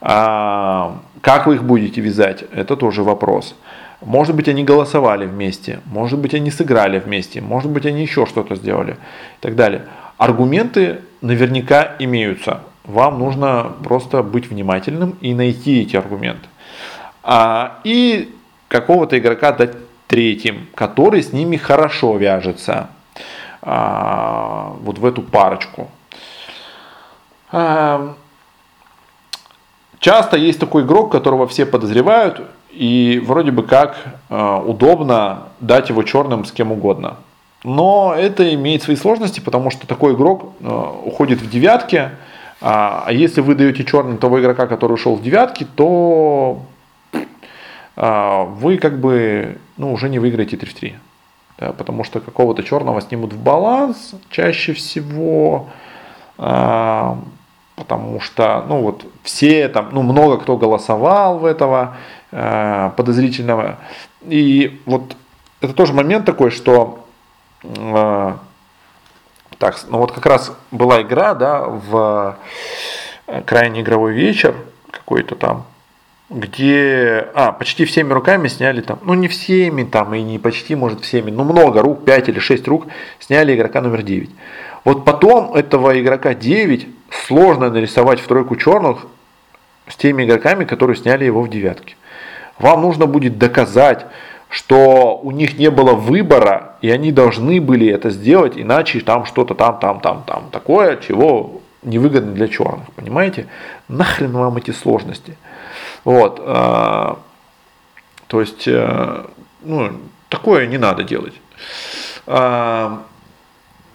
А, как вы их будете вязать, это тоже вопрос. Может быть, они голосовали вместе, может быть, они сыграли вместе, может быть, они еще что-то сделали и так далее. Аргументы наверняка имеются. Вам нужно просто быть внимательным и найти эти аргументы. А, и какого-то игрока дать третьим, который с ними хорошо вяжется. А, вот в эту парочку. А, часто есть такой игрок, которого все подозревают, и вроде бы как э, удобно дать его черным с кем угодно. Но это имеет свои сложности, потому что такой игрок э, уходит в девятки, а, а если вы даете черным того игрока, который ушел в девятки, то э, вы как бы ну, уже не выиграете 3 в 3. Да, потому что какого-то черного снимут в баланс чаще всего. Потому что, ну вот, все там, ну много кто голосовал в этого э, подозрительного. И вот это тоже момент такой, что э, так, ну вот как раз была игра, да, в э, крайний игровой вечер какой-то там, где, а, почти всеми руками сняли там, ну не всеми там и не почти, может всеми, ну много рук, 5 или 6 рук сняли игрока номер 9. Вот потом этого игрока 9 сложно нарисовать в тройку черных с теми игроками, которые сняли его в девятке. Вам нужно будет доказать, что у них не было выбора, и они должны были это сделать, иначе там что-то там, там, там, там, такое, чего невыгодно для черных, понимаете? Нахрен вам эти сложности. Вот, э, то есть, э, ну, такое не надо делать.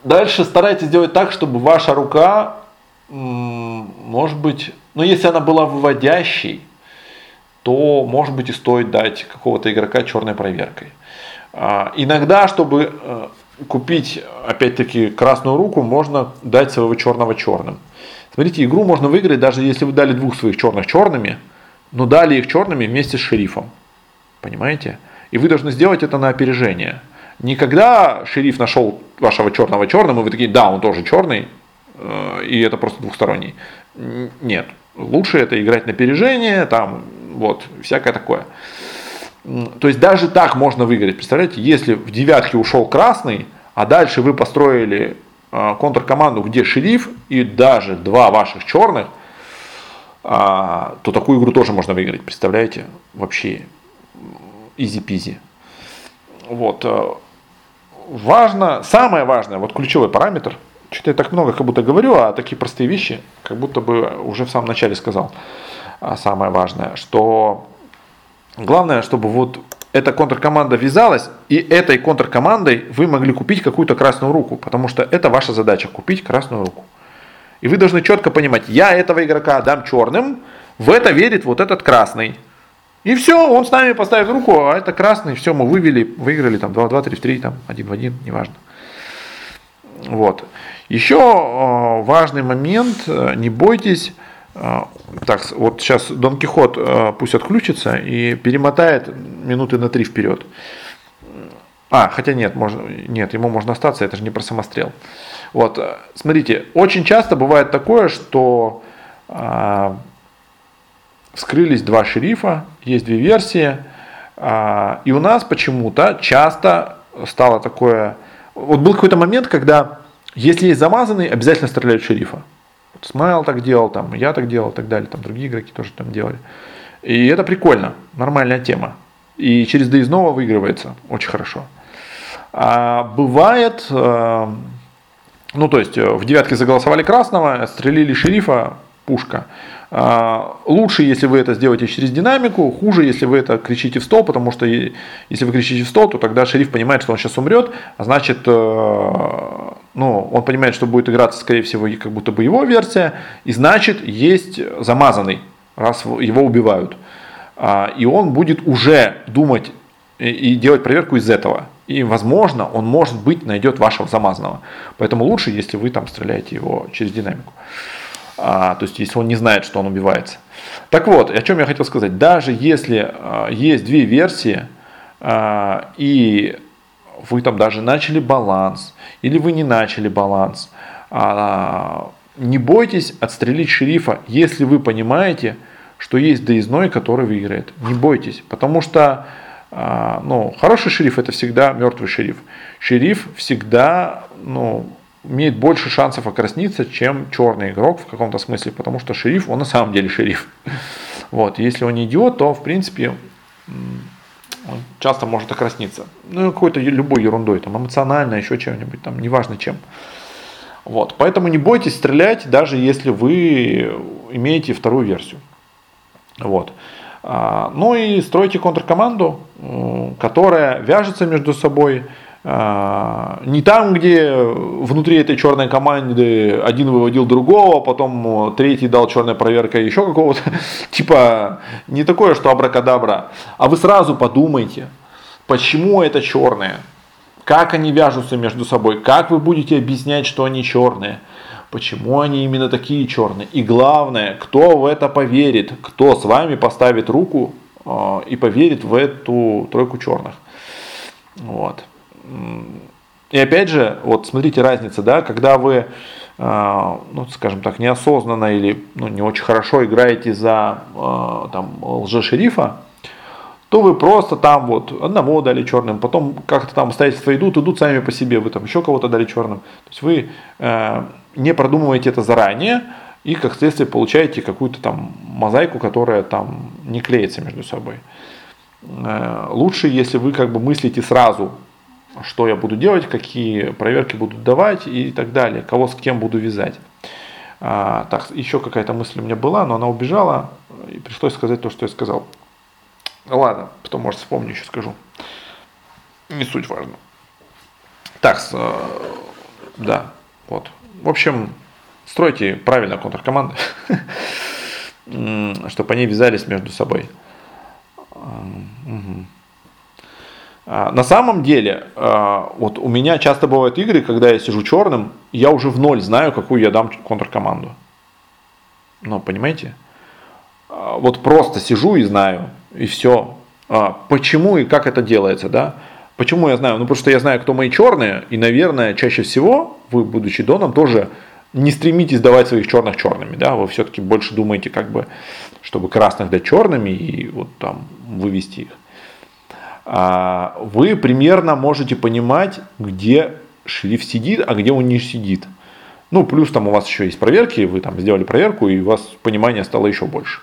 Дальше старайтесь сделать так, чтобы ваша рука может быть, ну если она была выводящей, то может быть и стоит дать какого-то игрока черной проверкой. А, иногда, чтобы э, купить, опять-таки, красную руку, можно дать своего черного черным. Смотрите, игру можно выиграть, даже если вы дали двух своих черных черными, но дали их черными вместе с шерифом. Понимаете? И вы должны сделать это на опережение. Никогда шериф нашел вашего черного черным, и вы такие, да, он тоже черный, Э, и это просто двухсторонний. Нет, лучше это играть на опережение, там, вот, всякое такое. То есть даже так можно выиграть. Представляете, если в девятке ушел красный, а дальше вы построили э, контркоманду, где шериф и даже два ваших черных, а, то такую игру тоже можно выиграть. Представляете? Вообще изи-пизи. Вот. Важно, самое важное, вот ключевой параметр – что-то я так много как будто говорю, а такие простые вещи, как будто бы уже в самом начале сказал. А самое важное, что главное, чтобы вот эта контркоманда вязалась, и этой контркомандой вы могли купить какую-то красную руку, потому что это ваша задача, купить красную руку. И вы должны четко понимать, я этого игрока дам черным, в это верит вот этот красный. И все, он с нами поставит руку, а это красный, все, мы вывели, выиграли там 2-2, 3-3, там 1 в 1, неважно. Вот. Еще э, важный момент, э, не бойтесь, э, так, вот сейчас Дон Кихот пусть отключится и перемотает минуты на три вперед. А, хотя нет, можно, нет, ему можно остаться, это же не про самострел. Вот, смотрите, очень часто бывает такое, что а, скрылись два шерифа, есть две версии, а, и у нас почему-то часто стало такое... Вот был какой-то момент, когда если есть замазанный, обязательно стреляют шерифа. Вот Смайл так делал, там, я так делал, и так далее, там другие игроки тоже там делали. И это прикольно, нормальная тема. И через доездного выигрывается очень хорошо. А бывает, э, ну то есть в девятке заголосовали красного, стрелили шерифа, пушка. А, лучше, если вы это сделаете через динамику, хуже, если вы это кричите в стол, потому что если вы кричите в стол, то тогда шериф понимает, что он сейчас умрет, а значит, э, ну, он понимает, что будет играться, скорее всего, как будто бы его версия, и значит, есть замазанный, раз его убивают. А, и он будет уже думать и делать проверку из этого. И, возможно, он, может быть, найдет вашего замазанного. Поэтому лучше, если вы там стреляете его через динамику а, то есть если он не знает, что он убивается. Так вот, о чем я хотел сказать. Даже если а, есть две версии, а, и вы там даже начали баланс, или вы не начали баланс, а, не бойтесь отстрелить шерифа, если вы понимаете, что есть доездной, который выиграет. Не бойтесь, потому что а, ну, хороший шериф это всегда мертвый шериф. Шериф всегда ну, имеет больше шансов окрасниться, чем черный игрок в каком-то смысле, потому что шериф, он на самом деле шериф. Вот, если он не идиот, то в принципе он часто может окрасниться. Ну, какой-то любой ерундой, там, эмоционально, еще чем-нибудь, там, неважно чем. Вот, поэтому не бойтесь стрелять, даже если вы имеете вторую версию. Вот. А, ну и стройте контркоманду, которая вяжется между собой, не там, где внутри этой черной команды один выводил другого, потом третий дал черная проверка еще какого-то, типа не такое, что абракадабра, а вы сразу подумайте, почему это черные, как они вяжутся между собой, как вы будете объяснять, что они черные, почему они именно такие черные, и главное, кто в это поверит, кто с вами поставит руку а, и поверит в эту тройку черных. Вот. И опять же, вот смотрите разница, да, когда вы, а, ну, скажем так, неосознанно или ну, не очень хорошо играете за а, там, лжешерифа, то вы просто там вот одного дали черным, потом как-то там обстоятельства идут, идут сами по себе, вы там еще кого-то дали черным. То есть вы э, не продумываете это заранее и как следствие получаете какую-то там мозаику, которая там не клеится между собой. Э, лучше, если вы как бы мыслите сразу что я буду делать, какие проверки буду давать и так далее, кого с кем буду вязать. А, так, еще какая-то мысль у меня была, но она убежала, и пришлось сказать то, что я сказал. Ладно, потом, может, вспомню, еще скажу. Не суть важно. Так, э, да, вот. В общем, стройте правильно контркоманды, чтобы они вязались между собой. Угу. А, на самом деле, а, вот у меня часто бывают игры, когда я сижу черным, я уже в ноль знаю, какую я дам контркоманду. Ну, понимаете? А, вот просто сижу и знаю, и все. Почему и как это делается, да? Почему я знаю? Ну, потому что я знаю, кто мои черные, и, наверное, чаще всего вы, будучи доном, тоже не стремитесь давать своих черных черными, да, вы все-таки больше думаете, как бы, чтобы красных дать черными и вот там вывести их. А, вы примерно можете понимать, где шрифт сидит, а где он не сидит. Ну, плюс там у вас еще есть проверки, вы там сделали проверку, и у вас понимание стало еще больше.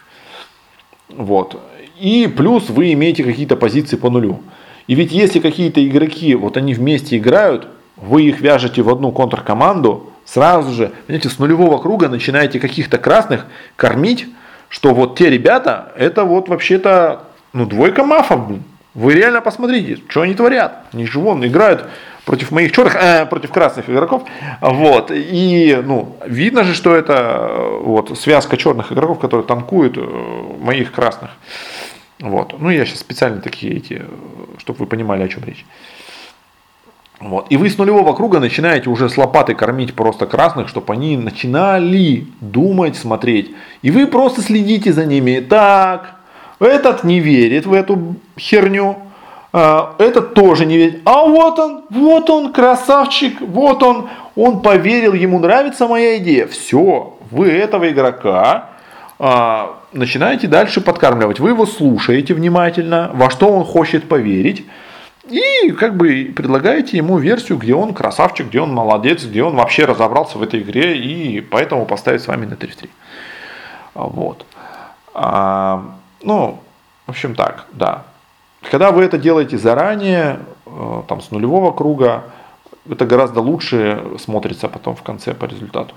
Вот. И плюс вы имеете какие-то позиции по нулю. И ведь если какие-то игроки, вот они вместе играют, вы их вяжете в одну контркоманду, сразу же, понимаете, с нулевого круга начинаете каких-то красных кормить, что вот те ребята, это вот вообще-то, ну, двойка мафов, блин. Вы реально посмотрите, что они творят. Вон играют против моих черных, э, против красных игроков. Вот. И ну, видно же, что это э, вот, связка черных игроков, которые танкуют э, моих красных. Вот. Ну, я сейчас специально такие эти, чтобы вы понимали, о чем речь. Вот. И вы с нулевого круга начинаете уже с лопатой кормить просто красных, чтобы они начинали думать, смотреть. И вы просто следите за ними. Так, этот не верит в эту херню. А, этот тоже не верит. А вот он, вот он, красавчик, вот он, он поверил, ему нравится моя идея. Все, вы этого игрока а, начинаете дальше подкармливать. Вы его слушаете внимательно, во что он хочет поверить. И как бы предлагаете ему версию, где он красавчик, где он молодец, где он вообще разобрался в этой игре и поэтому поставит с вами на 3 в 3. Вот. А, ну, в общем так, да. Когда вы это делаете заранее, э, там с нулевого круга, это гораздо лучше смотрится потом в конце по результату.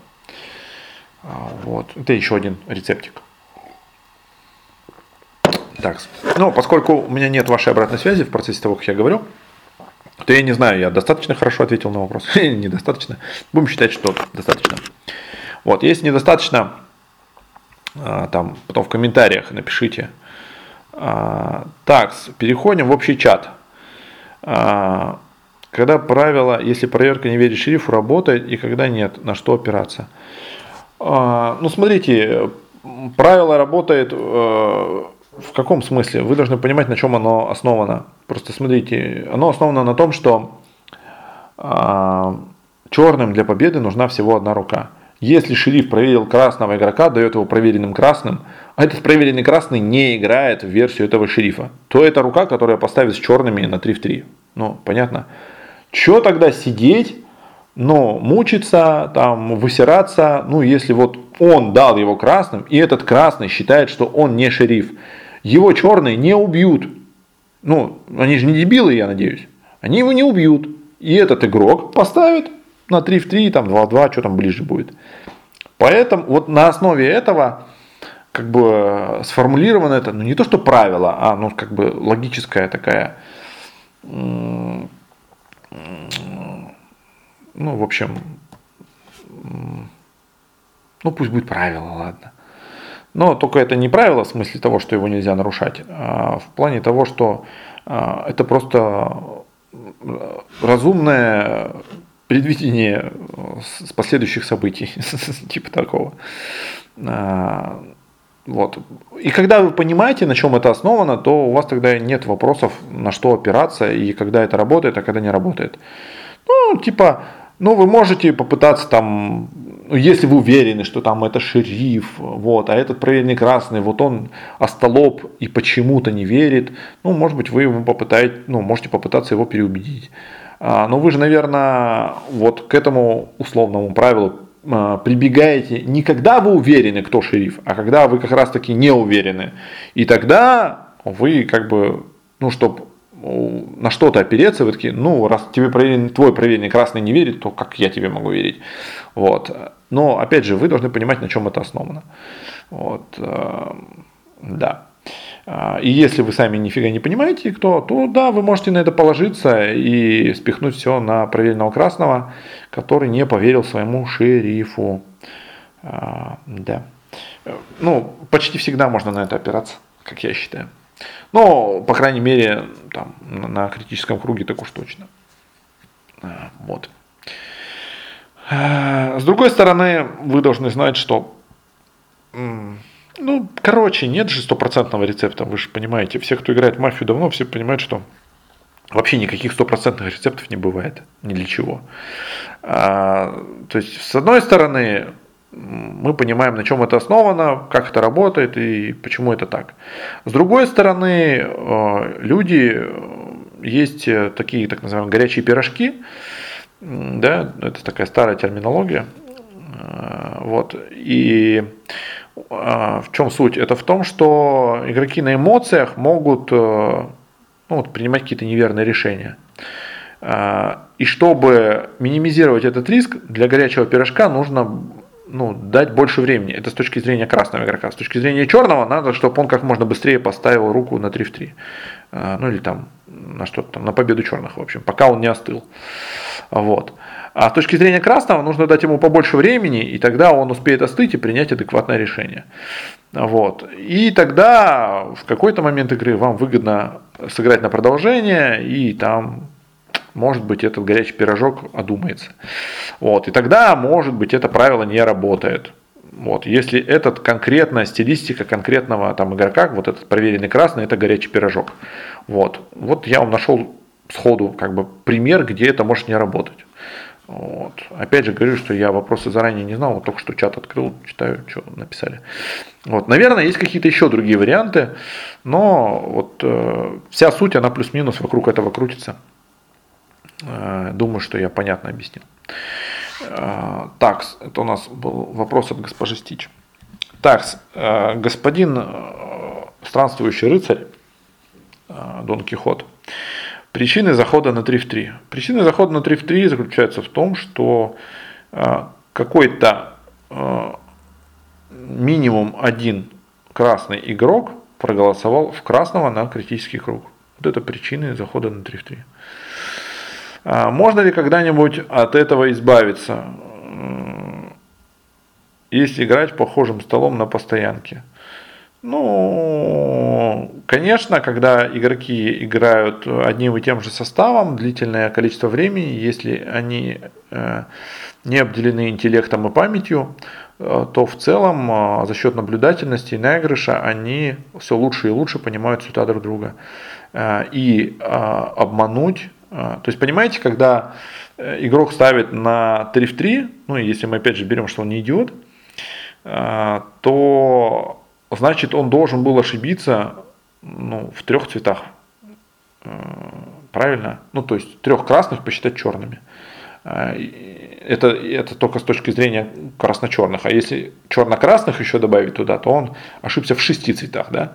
А, вот. Это еще один рецептик. Так, ну, поскольку у меня нет вашей обратной связи в процессе того, как я говорю, то я не знаю, я достаточно хорошо ответил на вопрос или недостаточно. Будем считать, что достаточно. Вот, если недостаточно, там потом в комментариях напишите, а, так, переходим в общий чат. А, когда правило, если проверка не верит шерифу, работает, и когда нет, на что опираться? А, ну, смотрите, правило работает э, в каком смысле? Вы должны понимать, на чем оно основано. Просто смотрите, оно основано на том, что черным для победы нужна всего одна рука. Если шериф проверил красного игрока, дает его проверенным красным, а этот проверенный красный не играет в версию этого шерифа, то это рука, которая поставит с черными на 3 в 3. Ну, понятно. Че тогда сидеть, но мучиться, там, высираться, ну, если вот он дал его красным, и этот красный считает, что он не шериф, его черные не убьют. Ну, они же не дебилы, я надеюсь. Они его не убьют. И этот игрок поставит на 3 в 3, там 2 в 2, что там ближе будет. Поэтому вот на основе этого как бы сформулировано это, ну не то что правило, а ну как бы логическая такая, ну в общем, ну пусть будет правило, ладно. Но только это не правило в смысле того, что его нельзя нарушать, а в плане того, что а, это просто разумное предвидение с последующих событий, типа такого. А, вот. И когда вы понимаете, на чем это основано, то у вас тогда нет вопросов, на что опираться и когда это работает, а когда не работает. Ну, типа, ну, вы можете попытаться там, ну, если вы уверены, что там это шериф, вот, а этот проверенный красный, вот он остолоп и почему-то не верит, ну, может быть, вы ему попытаете, ну, можете попытаться его переубедить. А, но вы же, наверное, вот к этому условному правилу а, прибегаете не когда вы уверены, кто шериф, а когда вы как раз таки не уверены. И тогда вы как бы, ну, чтобы на что-то опереться, вы такие, ну, раз тебе проверен, твой проверенный красный не верит, то как я тебе могу верить? Вот. Но, опять же, вы должны понимать, на чем это основано. Вот. Э, да. А, и если вы сами нифига не понимаете, кто, то да, вы можете на это положиться и спихнуть все на проверенного красного, который не поверил своему шерифу. А, да. Ну, почти всегда можно на это опираться, как я считаю. Но, по крайней мере, там, на критическом круге так уж точно. А, вот. С другой стороны, вы должны знать, что ну, короче, нет же стопроцентного рецепта, вы же понимаете. Все, кто играет в мафию давно, все понимают, что вообще никаких стопроцентных рецептов не бывает. Ни для чего. А, то есть, с одной стороны, мы понимаем, на чем это основано, как это работает и почему это так. С другой стороны, э, люди, есть такие так называемые горячие пирожки, да, это такая старая терминология, э, вот, и в чем суть? Это в том, что игроки на эмоциях могут э, ну, вот, принимать какие-то неверные решения. А, и чтобы минимизировать этот риск, для горячего пирожка нужно ну, дать больше времени. Это с точки зрения красного игрока. С точки зрения черного надо, чтобы он как можно быстрее поставил руку на 3 в 3. А, ну или там на что-то там, на победу черных, в общем, пока он не остыл. Вот. А с точки зрения красного нужно дать ему побольше времени, и тогда он успеет остыть и принять адекватное решение. Вот. И тогда в какой-то момент игры вам выгодно сыграть на продолжение, и там может быть, этот горячий пирожок одумается. Вот. И тогда, может быть, это правило не работает. Вот. Если этот конкретная стилистика конкретного там, игрока, вот этот проверенный красный, это горячий пирожок. Вот. вот я вам нашел сходу как бы пример, где это может не работать. Вот. Опять же говорю, что я вопросы заранее не знал, вот только что чат открыл, читаю, что написали. Вот. Наверное, есть какие-то еще другие варианты, но вот э, вся суть, она плюс-минус вокруг этого крутится. Э, думаю, что я понятно объяснил. Э, так, это у нас был вопрос от госпожи Стич. Так, э, господин э, странствующий рыцарь, э, Дон Кихот, Причины захода на 3 в 3. Причины захода на 3 в 3 заключаются в том, что какой-то минимум один красный игрок проголосовал в красного на критический круг. Вот это причины захода на 3 в 3. А можно ли когда-нибудь от этого избавиться, если играть похожим столом на постоянке? Ну, конечно, когда игроки играют одним и тем же составом длительное количество времени, если они э, не обделены интеллектом и памятью, э, то в целом э, за счет наблюдательности и наигрыша они все лучше и лучше понимают сюда друг друга. И обмануть, то есть понимаете, когда игрок ставит на 3 в 3, ну если мы опять же берем, что он не идиот, то значит он должен был ошибиться ну, в трех цветах. Э, правильно? Ну, то есть трех красных посчитать черными. Э, это, это только с точки зрения красно-черных. А если черно-красных еще добавить туда, то он ошибся в шести цветах. Да?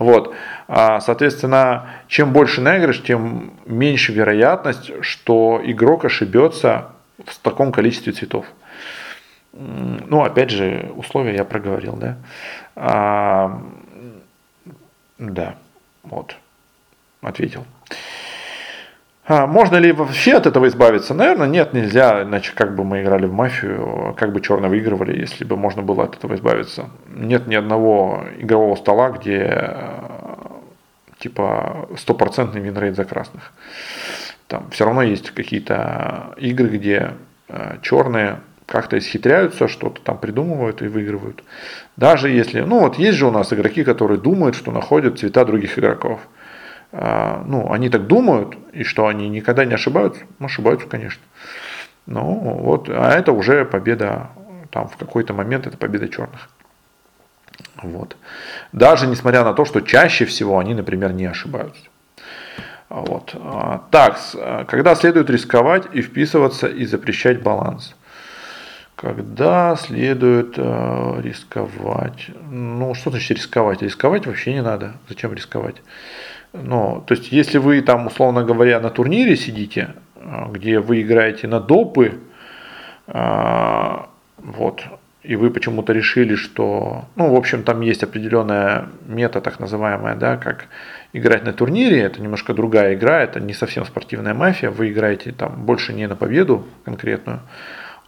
Вот. А, соответственно, чем больше наигрыш, тем меньше вероятность, что игрок ошибется в таком количестве цветов. Ну, опять же, условия я проговорил, да. А, да, вот, ответил. А, можно ли вообще от этого избавиться? Наверное, нет, нельзя, иначе как бы мы играли в мафию, как бы черные выигрывали, если бы можно было от этого избавиться. Нет ни одного игрового стола, где типа стопроцентный winrate за красных. Там все равно есть какие-то игры, где э, черные как-то исхитряются, что-то там придумывают и выигрывают. Даже если, ну вот есть же у нас игроки, которые думают, что находят цвета других игроков. А, ну, они так думают, и что они никогда не ошибаются, ну, ошибаются, конечно. Ну, вот, а это уже победа, там, в какой-то момент это победа черных. Вот. Даже несмотря на то, что чаще всего они, например, не ошибаются. Вот. А, так, когда следует рисковать и вписываться и запрещать баланс? Когда следует э, рисковать? Ну, что значит рисковать? Рисковать вообще не надо. Зачем рисковать? Ну, то есть, если вы там, условно говоря, на турнире сидите, э, где вы играете на допы, э, вот, и вы почему-то решили, что, ну, в общем, там есть определенная мета, так называемая, да, как играть на турнире, это немножко другая игра, это не совсем спортивная мафия, вы играете там больше не на победу конкретную,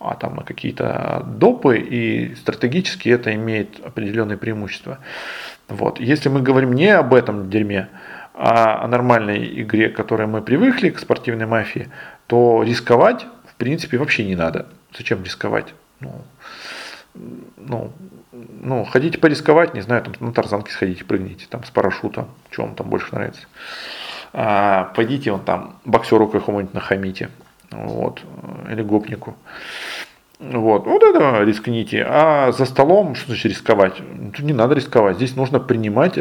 а там на какие-то допы, и стратегически это имеет определенные преимущества. Вот. Если мы говорим не об этом дерьме, а о нормальной игре, к которой мы привыкли, к спортивной мафии, то рисковать, в принципе, вообще не надо. Зачем рисковать? Ну, ну, ну, хотите порисковать, не знаю, там на тарзанке сходите, прыгните, там с парашютом, что вам там больше нравится. А, пойдите вон там боксеру какому-нибудь нахамите вот, или гопнику. Вот, вот это рискните. А за столом, что значит рисковать? Тут не надо рисковать. Здесь нужно принимать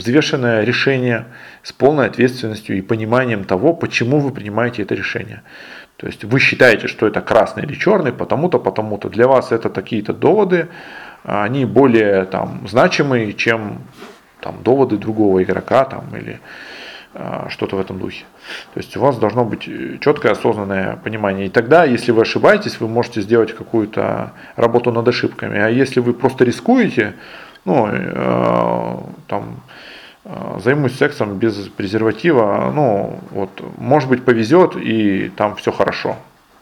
взвешенное решение с полной ответственностью и пониманием того, почему вы принимаете это решение. То есть вы считаете, что это красный или черный, потому-то, потому-то. Для вас это такие-то доводы, они более там, значимые, чем там, доводы другого игрока там, или а, что-то в этом духе. То есть у вас должно быть четкое осознанное понимание. И тогда, если вы ошибаетесь, вы можете сделать какую-то работу над ошибками. А если вы просто рискуете, ну, э, там, э, займусь сексом без презерватива, ну, вот, может быть, повезет, и там все хорошо.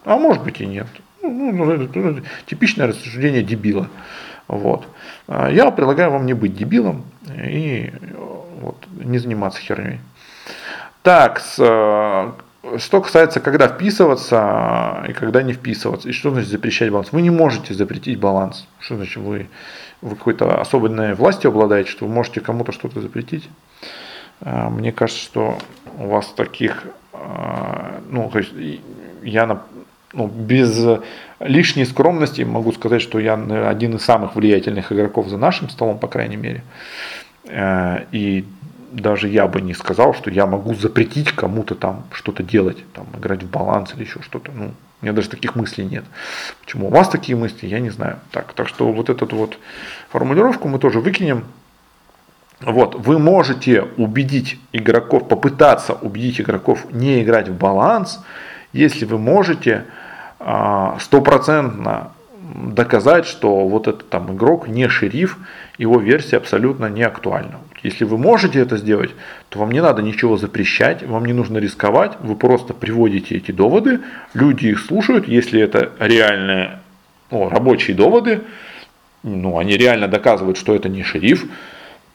А может быть и нет. Ну, ну, это, ну, это типичное рассуждение дебила. Вот. А я предлагаю вам не быть дебилом и вот, не заниматься херней. Так, с, э, что касается, когда вписываться и когда не вписываться, и что значит запрещать баланс. Вы не можете запретить баланс. Что значит вы, вы какой-то особенной властью обладаете, что вы можете кому-то что-то запретить. Э, мне кажется, что у вас таких, э, ну, то есть я ну, без лишней скромности могу сказать, что я один из самых влиятельных игроков за нашим столом, по крайней мере. И даже я бы не сказал, что я могу запретить кому-то там что-то делать, там, играть в баланс или еще что-то. Ну, у меня даже таких мыслей нет. Почему у вас такие мысли, я не знаю. Так, так что вот эту вот формулировку мы тоже выкинем. Вот, вы можете убедить игроков, попытаться убедить игроков не играть в баланс, если вы можете а, стопроцентно доказать, что вот этот там игрок не шериф, его версия абсолютно не актуальна. Если вы можете это сделать, то вам не надо ничего запрещать, вам не нужно рисковать, вы просто приводите эти доводы, люди их слушают, если это реальные ну, рабочие доводы, ну, они реально доказывают, что это не шериф,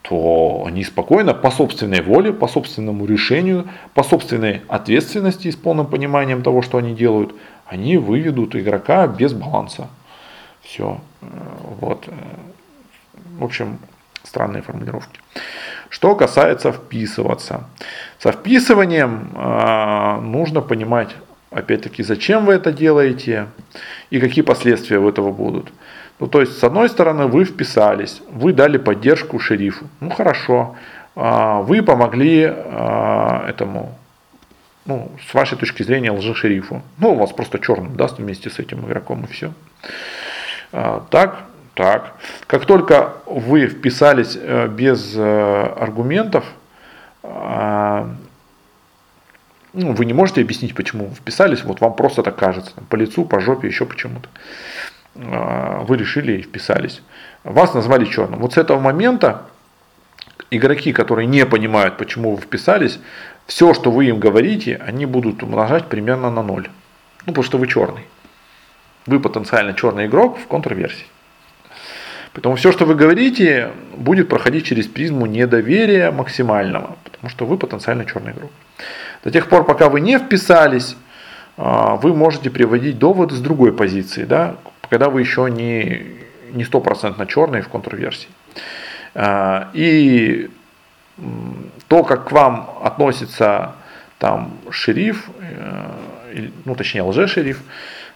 то они спокойно по собственной воле, по собственному решению, по собственной ответственности и с полным пониманием того, что они делают, они выведут игрока без баланса. Все. Э, вот. Э, в общем, странные формулировки. Что касается вписываться. Со вписыванием э, нужно понимать, опять-таки, зачем вы это делаете и какие последствия у этого будут. Ну, то есть, с одной стороны, вы вписались, вы дали поддержку шерифу. Ну, хорошо. А, вы помогли а, этому, ну, с вашей точки зрения, лжешерифу. Ну, он вас просто черным даст вместе с этим игроком и все. Так, так. Как только вы вписались э, без э, аргументов, ну, вы не можете объяснить, почему вписались, вот вам просто так кажется, по лицу, по жопе, еще почему-то. Вы решили и вписались. Вас назвали черным. Вот с этого момента игроки, которые не понимают, почему вы вписались, все, что вы им говорите, они будут умножать примерно на ноль. Ну, потому что вы черный. Вы потенциально черный игрок в контрверсии. Поэтому все, что вы говорите, будет проходить через призму недоверия максимального, потому что вы потенциально черный игрок. До тех пор, пока вы не вписались, а, вы можете приводить доводы с другой позиции, да, когда вы еще не, не стопроцентно черный в контрверсии. А, и то, как к вам относится там шериф, э, ну точнее лже-шериф,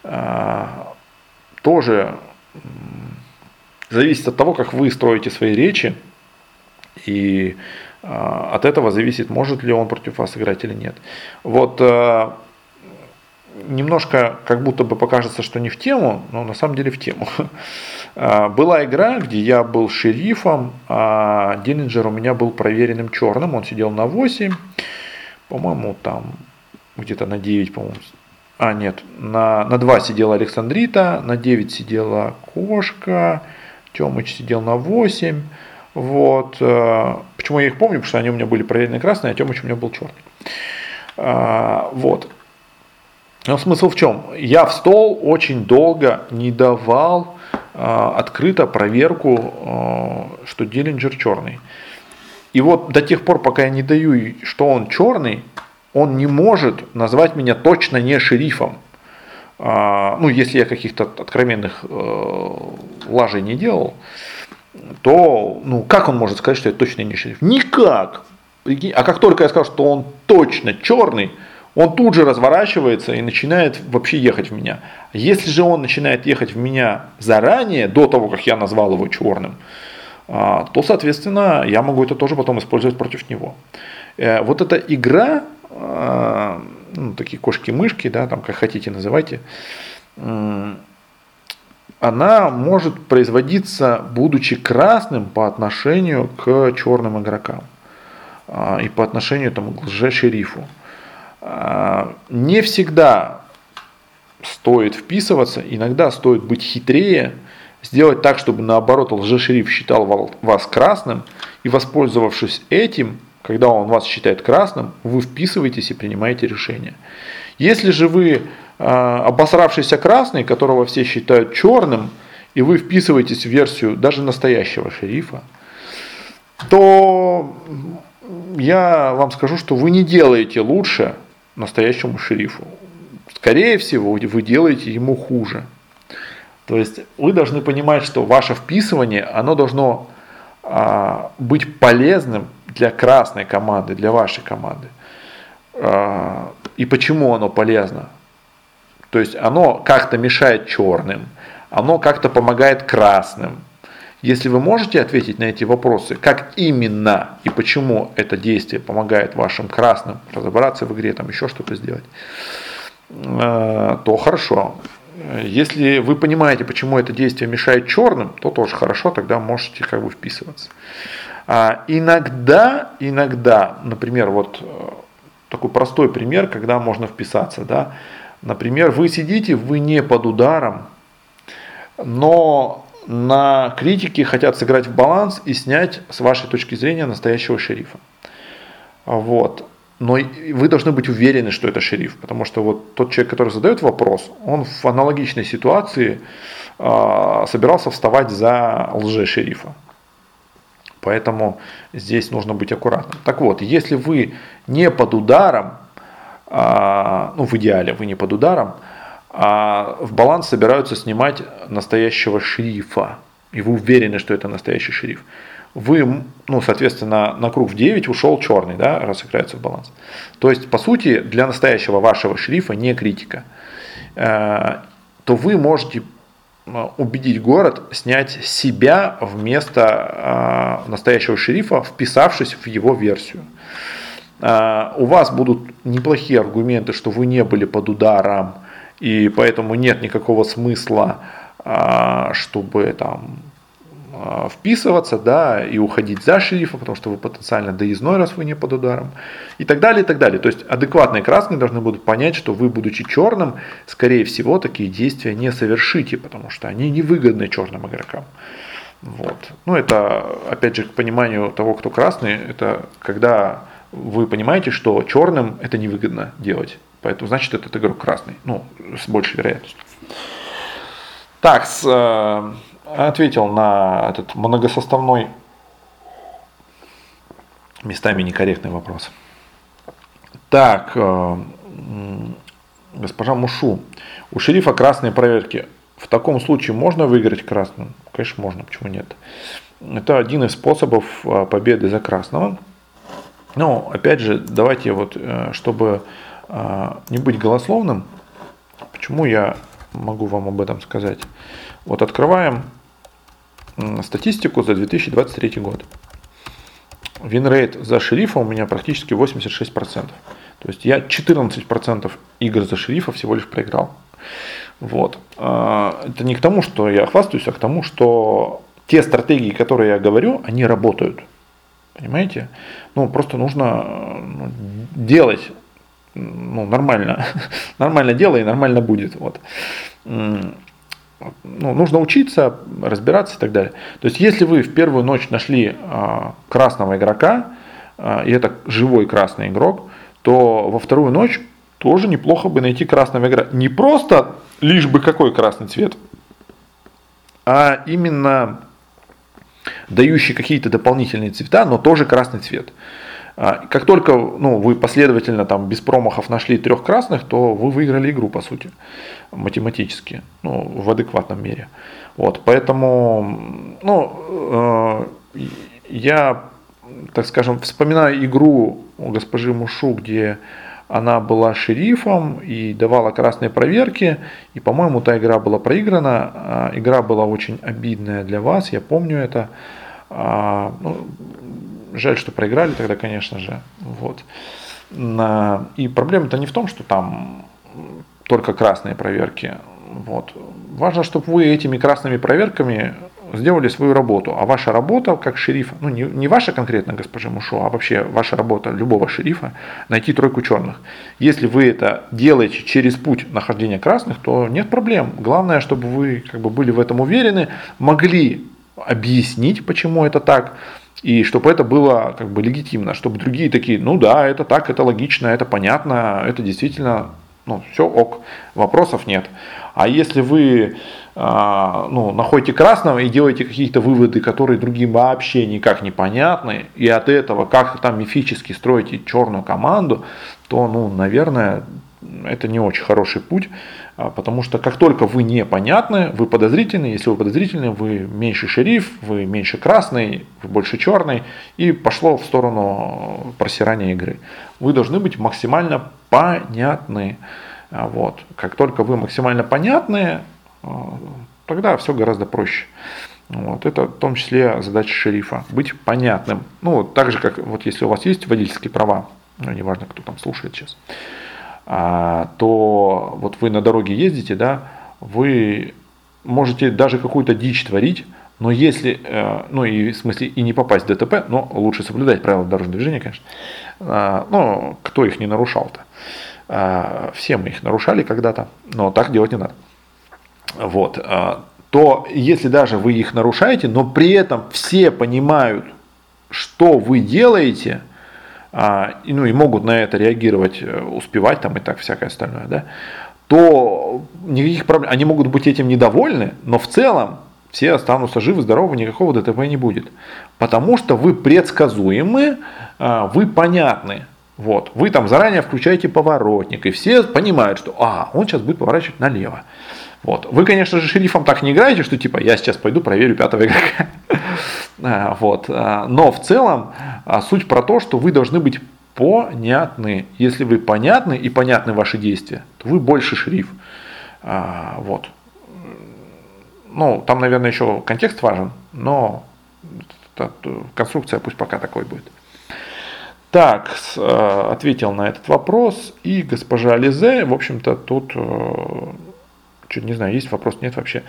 а, тоже зависит от того, как вы строите свои речи, и а, от этого зависит, может ли он против вас играть или нет. Вот э, немножко как будто бы покажется, что не в тему, но на самом деле в тему. А, была игра, где я был шерифом, а Диллинджер у меня был проверенным черным, он сидел на 8, по-моему, там где-то на 9, по-моему. А, нет, на, на 2 сидела Александрита, на 9 сидела Кошка, Тёмыч сидел на 8. Вот. Э, почему я их помню? Потому что они у меня были проверенные красные, а Тёмыч у меня был черный. А, вот. Но смысл в чем? Я в стол очень долго не давал э, открыто проверку, э, что Диллинджер черный. И вот до тех пор, пока я не даю, что он черный, он не может назвать меня точно не шерифом. А, ну, если я каких-то откровенных э, лажей не делал, то, ну, как он может сказать, что я точно не шериф? Никак! А как только я скажу, что он точно черный, он тут же разворачивается и начинает вообще ехать в меня. Если же он начинает ехать в меня заранее, до того, как я назвал его черным, а, то, соответственно, я могу это тоже потом использовать против него. Э, вот эта игра, а, ну, такие кошки-мышки, да, там как хотите называйте, она может производиться, будучи красным по отношению к черным игрокам а, и по отношению там, к лже-шерифу. А, не всегда стоит вписываться, иногда стоит быть хитрее, сделать так, чтобы наоборот лжешериф считал вас красным, и воспользовавшись этим, когда он вас считает красным, вы вписываетесь и принимаете решение. Если же вы а, обосравшийся красный, которого все считают черным, и вы вписываетесь в версию даже настоящего шерифа, то я вам скажу, что вы не делаете лучше, настоящему шерифу. Скорее всего, вы делаете ему хуже. То есть вы должны понимать, что ваше вписывание, оно должно а, быть полезным для красной команды, для вашей команды. А, и почему оно полезно? То есть оно как-то мешает черным, оно как-то помогает красным, если вы можете ответить на эти вопросы, как именно и почему это действие помогает вашим красным разобраться в игре, там еще что-то сделать, э, то хорошо. Если вы понимаете, почему это действие мешает черным, то тоже хорошо, тогда можете как бы вписываться. А иногда, иногда, например, вот э, такой простой пример, когда можно вписаться, да, например, вы сидите, вы не под ударом, но на критике хотят сыграть в баланс и снять с вашей точки зрения настоящего шерифа. Вот. Но вы должны быть уверены, что это шериф, потому что вот тот человек, который задает вопрос, он в аналогичной ситуации э, собирался вставать за лже-шерифа. Поэтому здесь нужно быть аккуратным. Так вот, если вы не под ударом, э, ну в идеале вы не под ударом, а в баланс собираются снимать настоящего шерифа. И вы уверены, что это настоящий шериф. Вы, ну, соответственно, на круг в 9 ушел черный, да, раз играется в баланс. То есть, по сути, для настоящего вашего шерифа не критика. Э, то вы можете убедить город снять себя вместо настоящего шерифа, вписавшись в его версию. У вас будут неплохие аргументы, что вы не были под ударом, и поэтому нет никакого смысла, чтобы там вписываться, да, и уходить за шерифа, потому что вы потенциально доездной, раз вы не под ударом, и так далее, и так далее. То есть адекватные красные должны будут понять, что вы, будучи черным, скорее всего, такие действия не совершите, потому что они невыгодны черным игрокам. Вот. Ну, это, опять же, к пониманию того, кто красный, это когда вы понимаете, что черным это невыгодно делать. Поэтому, значит, этот игрок красный. Ну, с большей вероятностью. Так, с, э, ответил на этот многосоставной, местами некорректный вопрос. Так, э, госпожа Мушу, у шерифа красные проверки. В таком случае можно выиграть красным? Конечно, можно, почему нет? Это один из способов э, победы за красного. Но, опять же, давайте вот, э, чтобы не быть голословным, почему я могу вам об этом сказать. Вот открываем статистику за 2023 год. Winrate за шерифа у меня практически 86%. То есть я 14% игр за шерифа всего лишь проиграл. Вот. А, это не к тому, что я хвастаюсь, а к тому, что те стратегии, которые я говорю, они работают. Понимаете? Ну, просто нужно ну, делать ну, нормально. нормально делай, и нормально будет. Вот ну, нужно учиться, разбираться и так далее. То есть, если вы в первую ночь нашли а, красного игрока, а, и это живой красный игрок, то во вторую ночь тоже неплохо бы найти красного игрока. Не просто лишь бы какой красный цвет, а именно дающий какие-то дополнительные цвета, но тоже красный цвет. А, как только ну, вы последовательно там, без промахов нашли трех красных, то вы выиграли игру, по сути, математически, ну, в адекватном мере. Вот, поэтому ну, э, я, так скажем, вспоминаю игру госпожи Мушу, где она была шерифом и давала красные проверки. И, по-моему, та игра была проиграна. А, игра была очень обидная для вас, я помню это. А, ну, Жаль, что проиграли тогда, конечно же. Вот. И проблема-то не в том, что там только красные проверки. Вот. Важно, чтобы вы этими красными проверками сделали свою работу. А ваша работа как шерифа, ну не, не ваша конкретно, госпожа Мушо, а вообще ваша работа любого шерифа, найти тройку черных. Если вы это делаете через путь нахождения красных, то нет проблем. Главное, чтобы вы как бы были в этом уверены, могли объяснить, почему это так, и чтобы это было как бы легитимно, чтобы другие такие, ну да, это так, это логично, это понятно, это действительно, ну все ок, вопросов нет. А если вы а, ну, находите красного и делаете какие-то выводы, которые другим вообще никак не понятны, и от этого как там мифически строите черную команду, то, ну, наверное, это не очень хороший путь, потому что как только вы непонятны, вы подозрительны, если вы подозрительны, вы меньше шериф, вы меньше красный, вы больше черный, и пошло в сторону просирания игры. Вы должны быть максимально понятны. А, вот. Как только вы максимально понятны, а, тогда все гораздо проще. Вот. Это в том числе задача шерифа, быть понятным. Ну, так же, как вот если у вас есть водительские права, ну, неважно, кто там слушает сейчас, а, то вот вы на дороге ездите, да, вы можете даже какую-то дичь творить, но если, э, ну и в смысле и не попасть в ДТП, но лучше соблюдать правила дорожного движения, конечно. А, но кто их не нарушал-то? А, все мы их нарушали когда-то, но так делать не надо. Вот. То если даже вы их нарушаете, но при этом все понимают, что вы делаете, а, и, ну, и могут на это реагировать, э, успевать там и так всякое остальное, да, то никаких проблем, они могут быть этим недовольны, но в целом все останутся живы, здоровы, никакого ДТП не будет. Потому что вы предсказуемы, а, вы понятны. Вот. Вы там заранее включаете поворотник, и все понимают, что а, он сейчас будет поворачивать налево. Вот. Вы, конечно же, шерифом так не играете, что типа я сейчас пойду проверю пятого игрока. А, вот. А, но в целом а, суть про то, что вы должны быть понятны. Если вы понятны и понятны ваши действия, то вы больше шериф. Вот. ну, там, наверное, еще контекст важен, но конструкция пусть пока такой будет. Так, ответил на этот вопрос. И госпожа Лизе, в общем-то, тут, э, чуть не знаю, есть вопрос, нет вообще.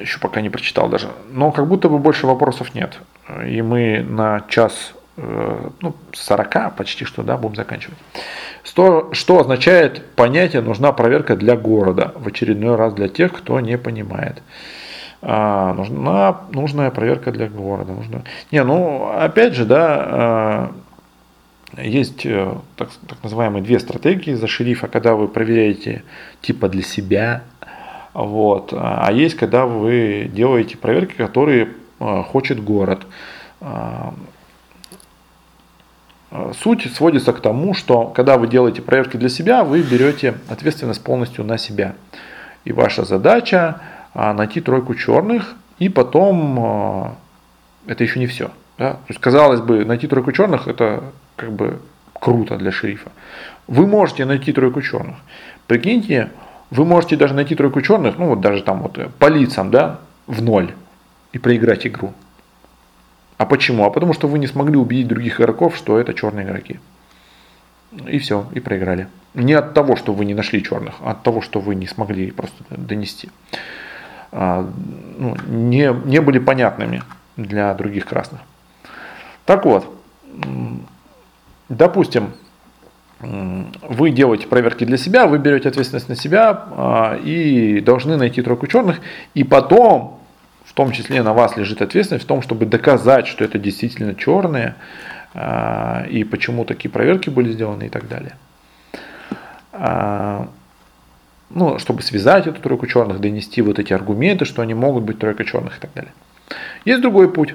Еще пока не прочитал даже. Но как будто бы больше вопросов нет. И мы на час э, ну, 40 почти что, да, будем заканчивать. Что, что означает понятие «нужна проверка для города» в очередной раз для тех, кто не понимает. А, нужна нужная проверка для города. Нужна... Не, ну, опять же, да, есть э, так, так называемые две стратегии за шерифа, когда вы проверяете типа для себя, вот, а есть когда вы делаете проверки, которые э, хочет город. А, э, суть сводится к тому, что когда вы делаете проверки для себя, вы берете ответственность полностью на себя. И ваша задача а, найти тройку черных, и потом это еще не все. Да? То есть, казалось бы, найти тройку черных это как бы круто для шерифа. Вы можете найти тройку черных. Прикиньте, вы можете даже найти тройку черных, ну вот даже там вот э, по лицам, да, в ноль и проиграть игру. А почему? А потому что вы не смогли убедить других игроков, что это черные игроки. И все, и проиграли. Не от того, что вы не нашли черных, а от того, что вы не смогли просто донести. А, ну, не, не были понятными для других красных. Так вот, допустим, вы делаете проверки для себя, вы берете ответственность на себя а, и должны найти тройку черных, и потом, в том числе на вас лежит ответственность в том, чтобы доказать, что это действительно черные, а, и почему такие проверки были сделаны и так далее. А, ну, чтобы связать эту тройку черных, донести вот эти аргументы, что они могут быть тройка черных и так далее. Есть другой путь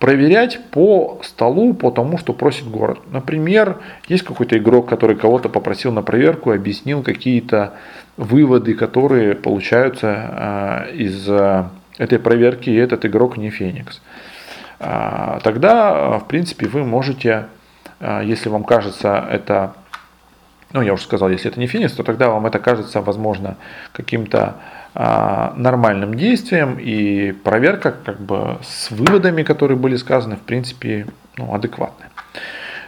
проверять по столу, по тому, что просит город. Например, есть какой-то игрок, который кого-то попросил на проверку, объяснил какие-то выводы, которые получаются а, из а, этой проверки, и этот игрок не Феникс. А, тогда, в принципе, вы можете, если вам кажется это ну, я уже сказал, если это не Феникс, то тогда вам это кажется, возможно, каким-то нормальным действием и проверка как бы с выводами, которые были сказаны, в принципе, ну, адекватная.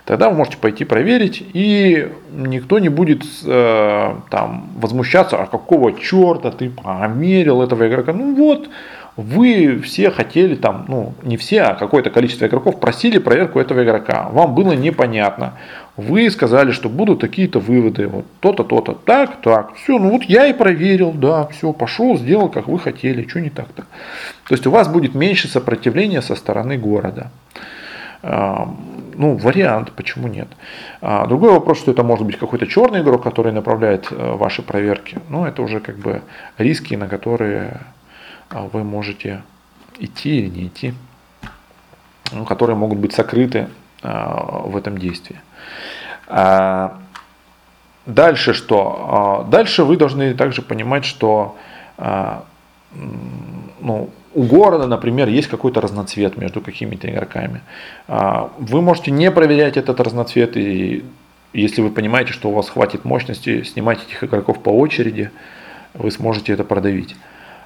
Тогда вы можете пойти проверить, и никто не будет э, там возмущаться, а какого черта ты померил этого игрока. Ну вот, вы все хотели там, ну не все, а какое-то количество игроков просили проверку этого игрока. Вам было непонятно. Вы сказали, что будут такие-то выводы, вот то-то, то-то, так, так, все, ну вот я и проверил, да, все, пошел, сделал, как вы хотели, что не так-то. То есть у вас будет меньше сопротивления со стороны города. А, ну, вариант, почему нет. А, другой вопрос, что это может быть какой-то черный игрок, который направляет э, ваши проверки. Ну, это уже как бы риски, на которые а вы можете идти или не идти, ну, которые могут быть сокрыты в этом действии. А, дальше что? Дальше вы должны также понимать, что ну, у города, например, есть какой-то разноцвет между какими-то игроками. Вы можете не проверять этот разноцвет, и если вы понимаете, что у вас хватит мощности, снимать этих игроков по очереди, вы сможете это продавить.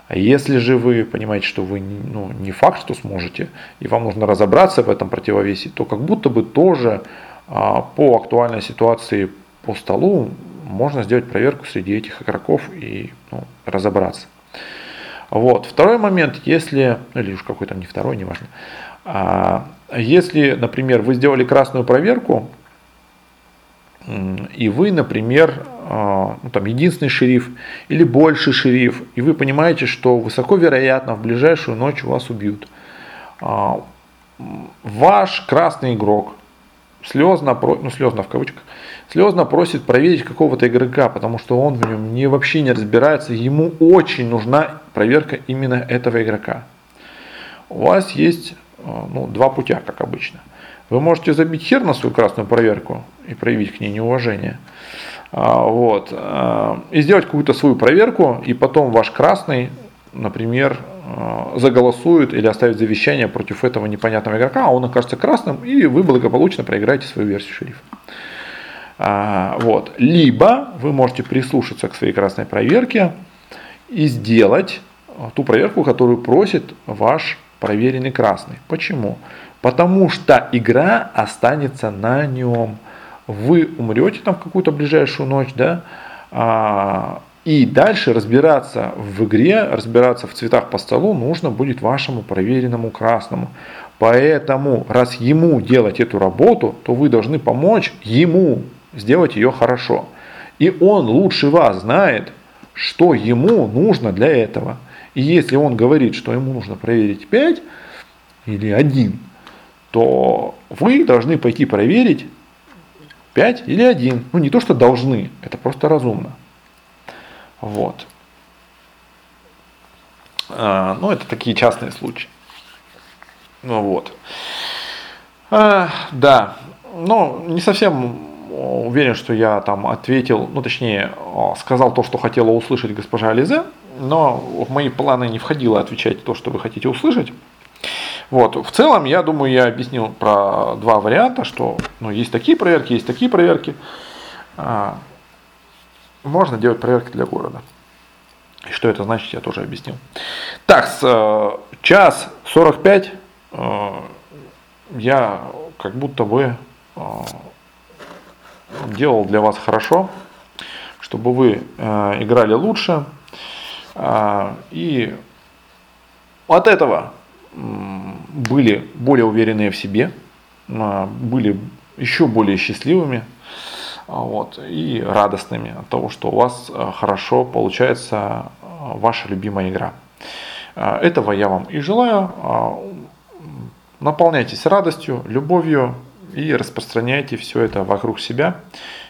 А если же вы понимаете, что вы ну, не факт, что сможете, и вам нужно разобраться в этом противовесе, то как будто бы тоже а, по актуальной ситуации по столу можно сделать проверку среди этих игроков и ну, разобраться. Вот. Второй момент, если, ну, или уж какой там не второй, неважно. А, если, например, вы сделали красную проверку, и вы, например, а, ну, там, единственный шериф или больше шериф, и вы понимаете, что высоко вероятно в ближайшую ночь вас убьют. А, ваш красный игрок слезно, ну слезно в кавычках, слезно просит проверить какого-то игрока, потому что он в нем не, вообще не разбирается, ему очень нужна проверка именно этого игрока. У вас есть а, ну, два путя, как обычно. Вы можете забить хер на свою красную проверку и проявить к ней неуважение. А, вот. А, и сделать какую-то свою проверку, и потом ваш красный, например, заголосует или оставит завещание против этого непонятного игрока, а он окажется красным, и вы благополучно проиграете свою версию шерифа. Вот. Либо вы можете прислушаться к своей красной проверке и сделать ту проверку, которую просит ваш проверенный красный. Почему? Потому что игра останется на нем. Вы умрете там в какую-то ближайшую ночь, да, а, и дальше разбираться в игре, разбираться в цветах по столу нужно будет вашему проверенному красному. Поэтому, раз ему делать эту работу, то вы должны помочь ему сделать ее хорошо. И он лучше вас знает, что ему нужно для этого. И если он говорит, что ему нужно проверить 5 или 1, то вы должны пойти проверить 5 или 1. Ну не то, что должны, это просто разумно. Вот. А, ну, это такие частные случаи. Ну вот. А, да, ну, не совсем уверен, что я там ответил, ну, точнее, сказал то, что хотела услышать госпожа Ализе, но в мои планы не входило отвечать то, что вы хотите услышать. Вот. В целом, я думаю, я объяснил про два варианта, что ну, есть такие проверки, есть такие проверки. Можно делать проверки для города. И что это значит, я тоже объяснил. Так, с, э, час 45 э, я как будто бы э, делал для вас хорошо, чтобы вы э, играли лучше. Э, и от этого были более уверенные в себе, э, были еще более счастливыми вот, и радостными от того, что у вас э, хорошо получается э, ваша любимая игра. Этого я вам и желаю. Наполняйтесь радостью, любовью и распространяйте все это вокруг себя.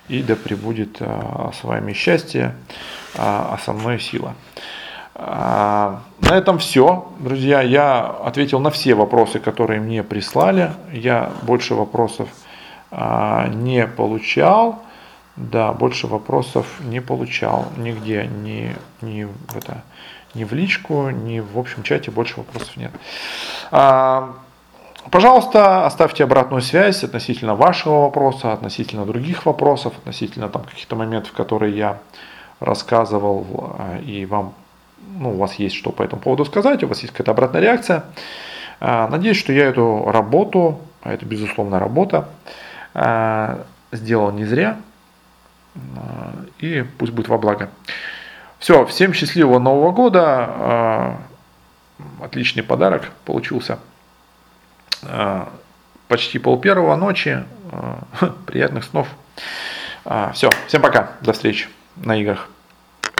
И да пребудет с вами счастье, а со мной сила. На этом все, друзья. Я ответил на все вопросы, которые мне прислали. Я больше вопросов не получал. Да, больше вопросов не получал нигде, ни, ни, в, это, ни в личку, ни в общем чате больше вопросов нет. А, пожалуйста, оставьте обратную связь относительно вашего вопроса, относительно других вопросов, относительно там каких-то моментов, которые я рассказывал, а, и вам, ну, у вас есть что по этому поводу сказать, у вас есть какая-то обратная реакция. А, надеюсь, что я эту работу, а это безусловно работа, а, сделал не зря, и пусть будет во благо. Все, всем счастливого Нового года. А, отличный подарок получился. А, почти пол первого ночи. А, приятных снов. Все, всем пока. До встречи на играх.